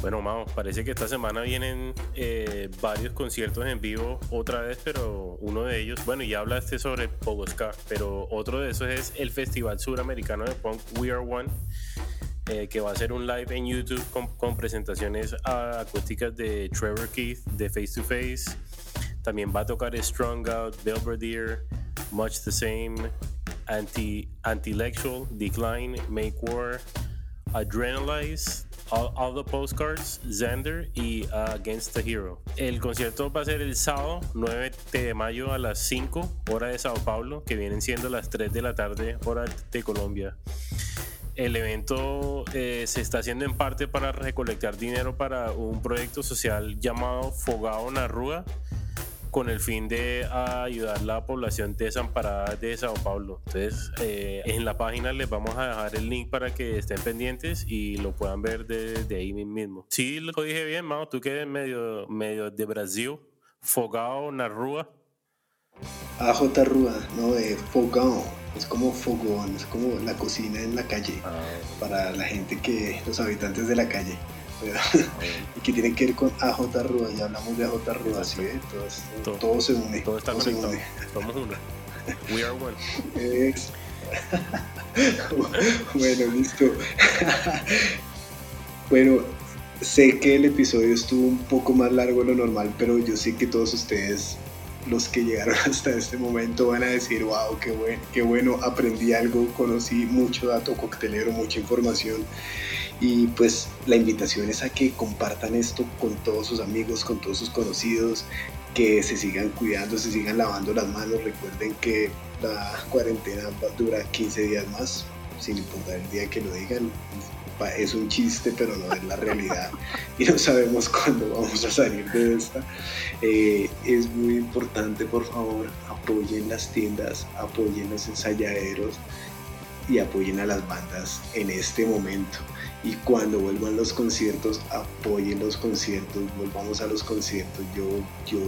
Bueno, Mao, parece que esta semana vienen eh, varios conciertos en vivo otra vez, pero uno de ellos, bueno, ya hablaste sobre Pogosca, pero otro de esos es el Festival Suramericano de Punk We Are One, eh, que va a ser un live en YouTube con, con presentaciones acústicas de Trevor Keith, de Face to Face. También va a tocar Strong Out, Belvedere, Much the Same, Anti, Antilectual, Decline, Make War, Adrenalize, All, the Postcards, Xander y uh, Against the Hero. El concierto va a ser el sábado 9 de mayo a las 5 hora de Sao Paulo, que vienen siendo las 3 de la tarde hora de Colombia. El evento eh, se está haciendo en parte para recolectar dinero para un proyecto social llamado Fogao Narrúa, con el fin de ayudar a la población desamparada de Sao Paulo. Entonces, eh, en la página les vamos a dejar el link para que estén pendientes y lo puedan ver desde de ahí mismo. Sí, lo dije bien, Mao, tú que eres medio, medio de Brasil, Fogao na Rua. AJ Rua, no, de Fogão. Es como fogón, es como la cocina en la calle. Ah. Para la gente que, los habitantes de la calle. y que tiene que ver con AJ Rúa, ya hablamos de AJ Rúa, ¿sí? Entonces, todo, todo, se une. Todo está todo conectado. Somos uno. We are one. Es... bueno, listo. bueno, sé que el episodio estuvo un poco más largo de lo normal, pero yo sé que todos ustedes los que llegaron hasta este momento van a decir, wow, qué bueno, qué bueno, aprendí algo, conocí mucho dato coctelero, mucha información y pues la invitación es a que compartan esto con todos sus amigos, con todos sus conocidos, que se sigan cuidando, se sigan lavando las manos. Recuerden que la cuarentena dura 15 días más, sin importar el día que lo digan. Es un chiste, pero no es la realidad. y no sabemos cuándo vamos a salir de esta. Eh, es muy importante, por favor, apoyen las tiendas, apoyen los ensayaderos y apoyen a las bandas en este momento y cuando vuelvan los conciertos, apoyen los conciertos, volvamos a los conciertos. Yo, yo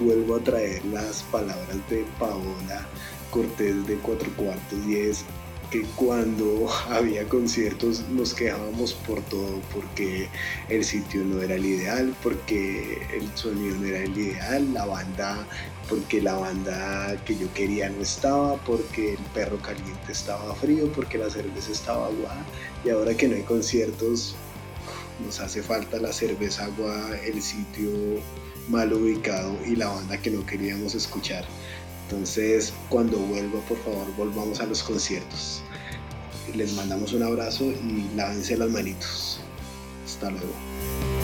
vuelvo a traer las palabras de Paola Cortés de Cuatro Cuartos y es que cuando había conciertos nos quejábamos por todo, porque el sitio no era el ideal, porque el sonido no era el ideal, la banda, porque la banda que yo quería no estaba, porque el perro caliente estaba frío, porque la cerveza estaba aguada, y ahora que no hay conciertos, nos hace falta la cerveza agua, el sitio mal ubicado y la banda que no queríamos escuchar. Entonces, cuando vuelva, por favor, volvamos a los conciertos. Les mandamos un abrazo y lávense las manitos. Hasta luego.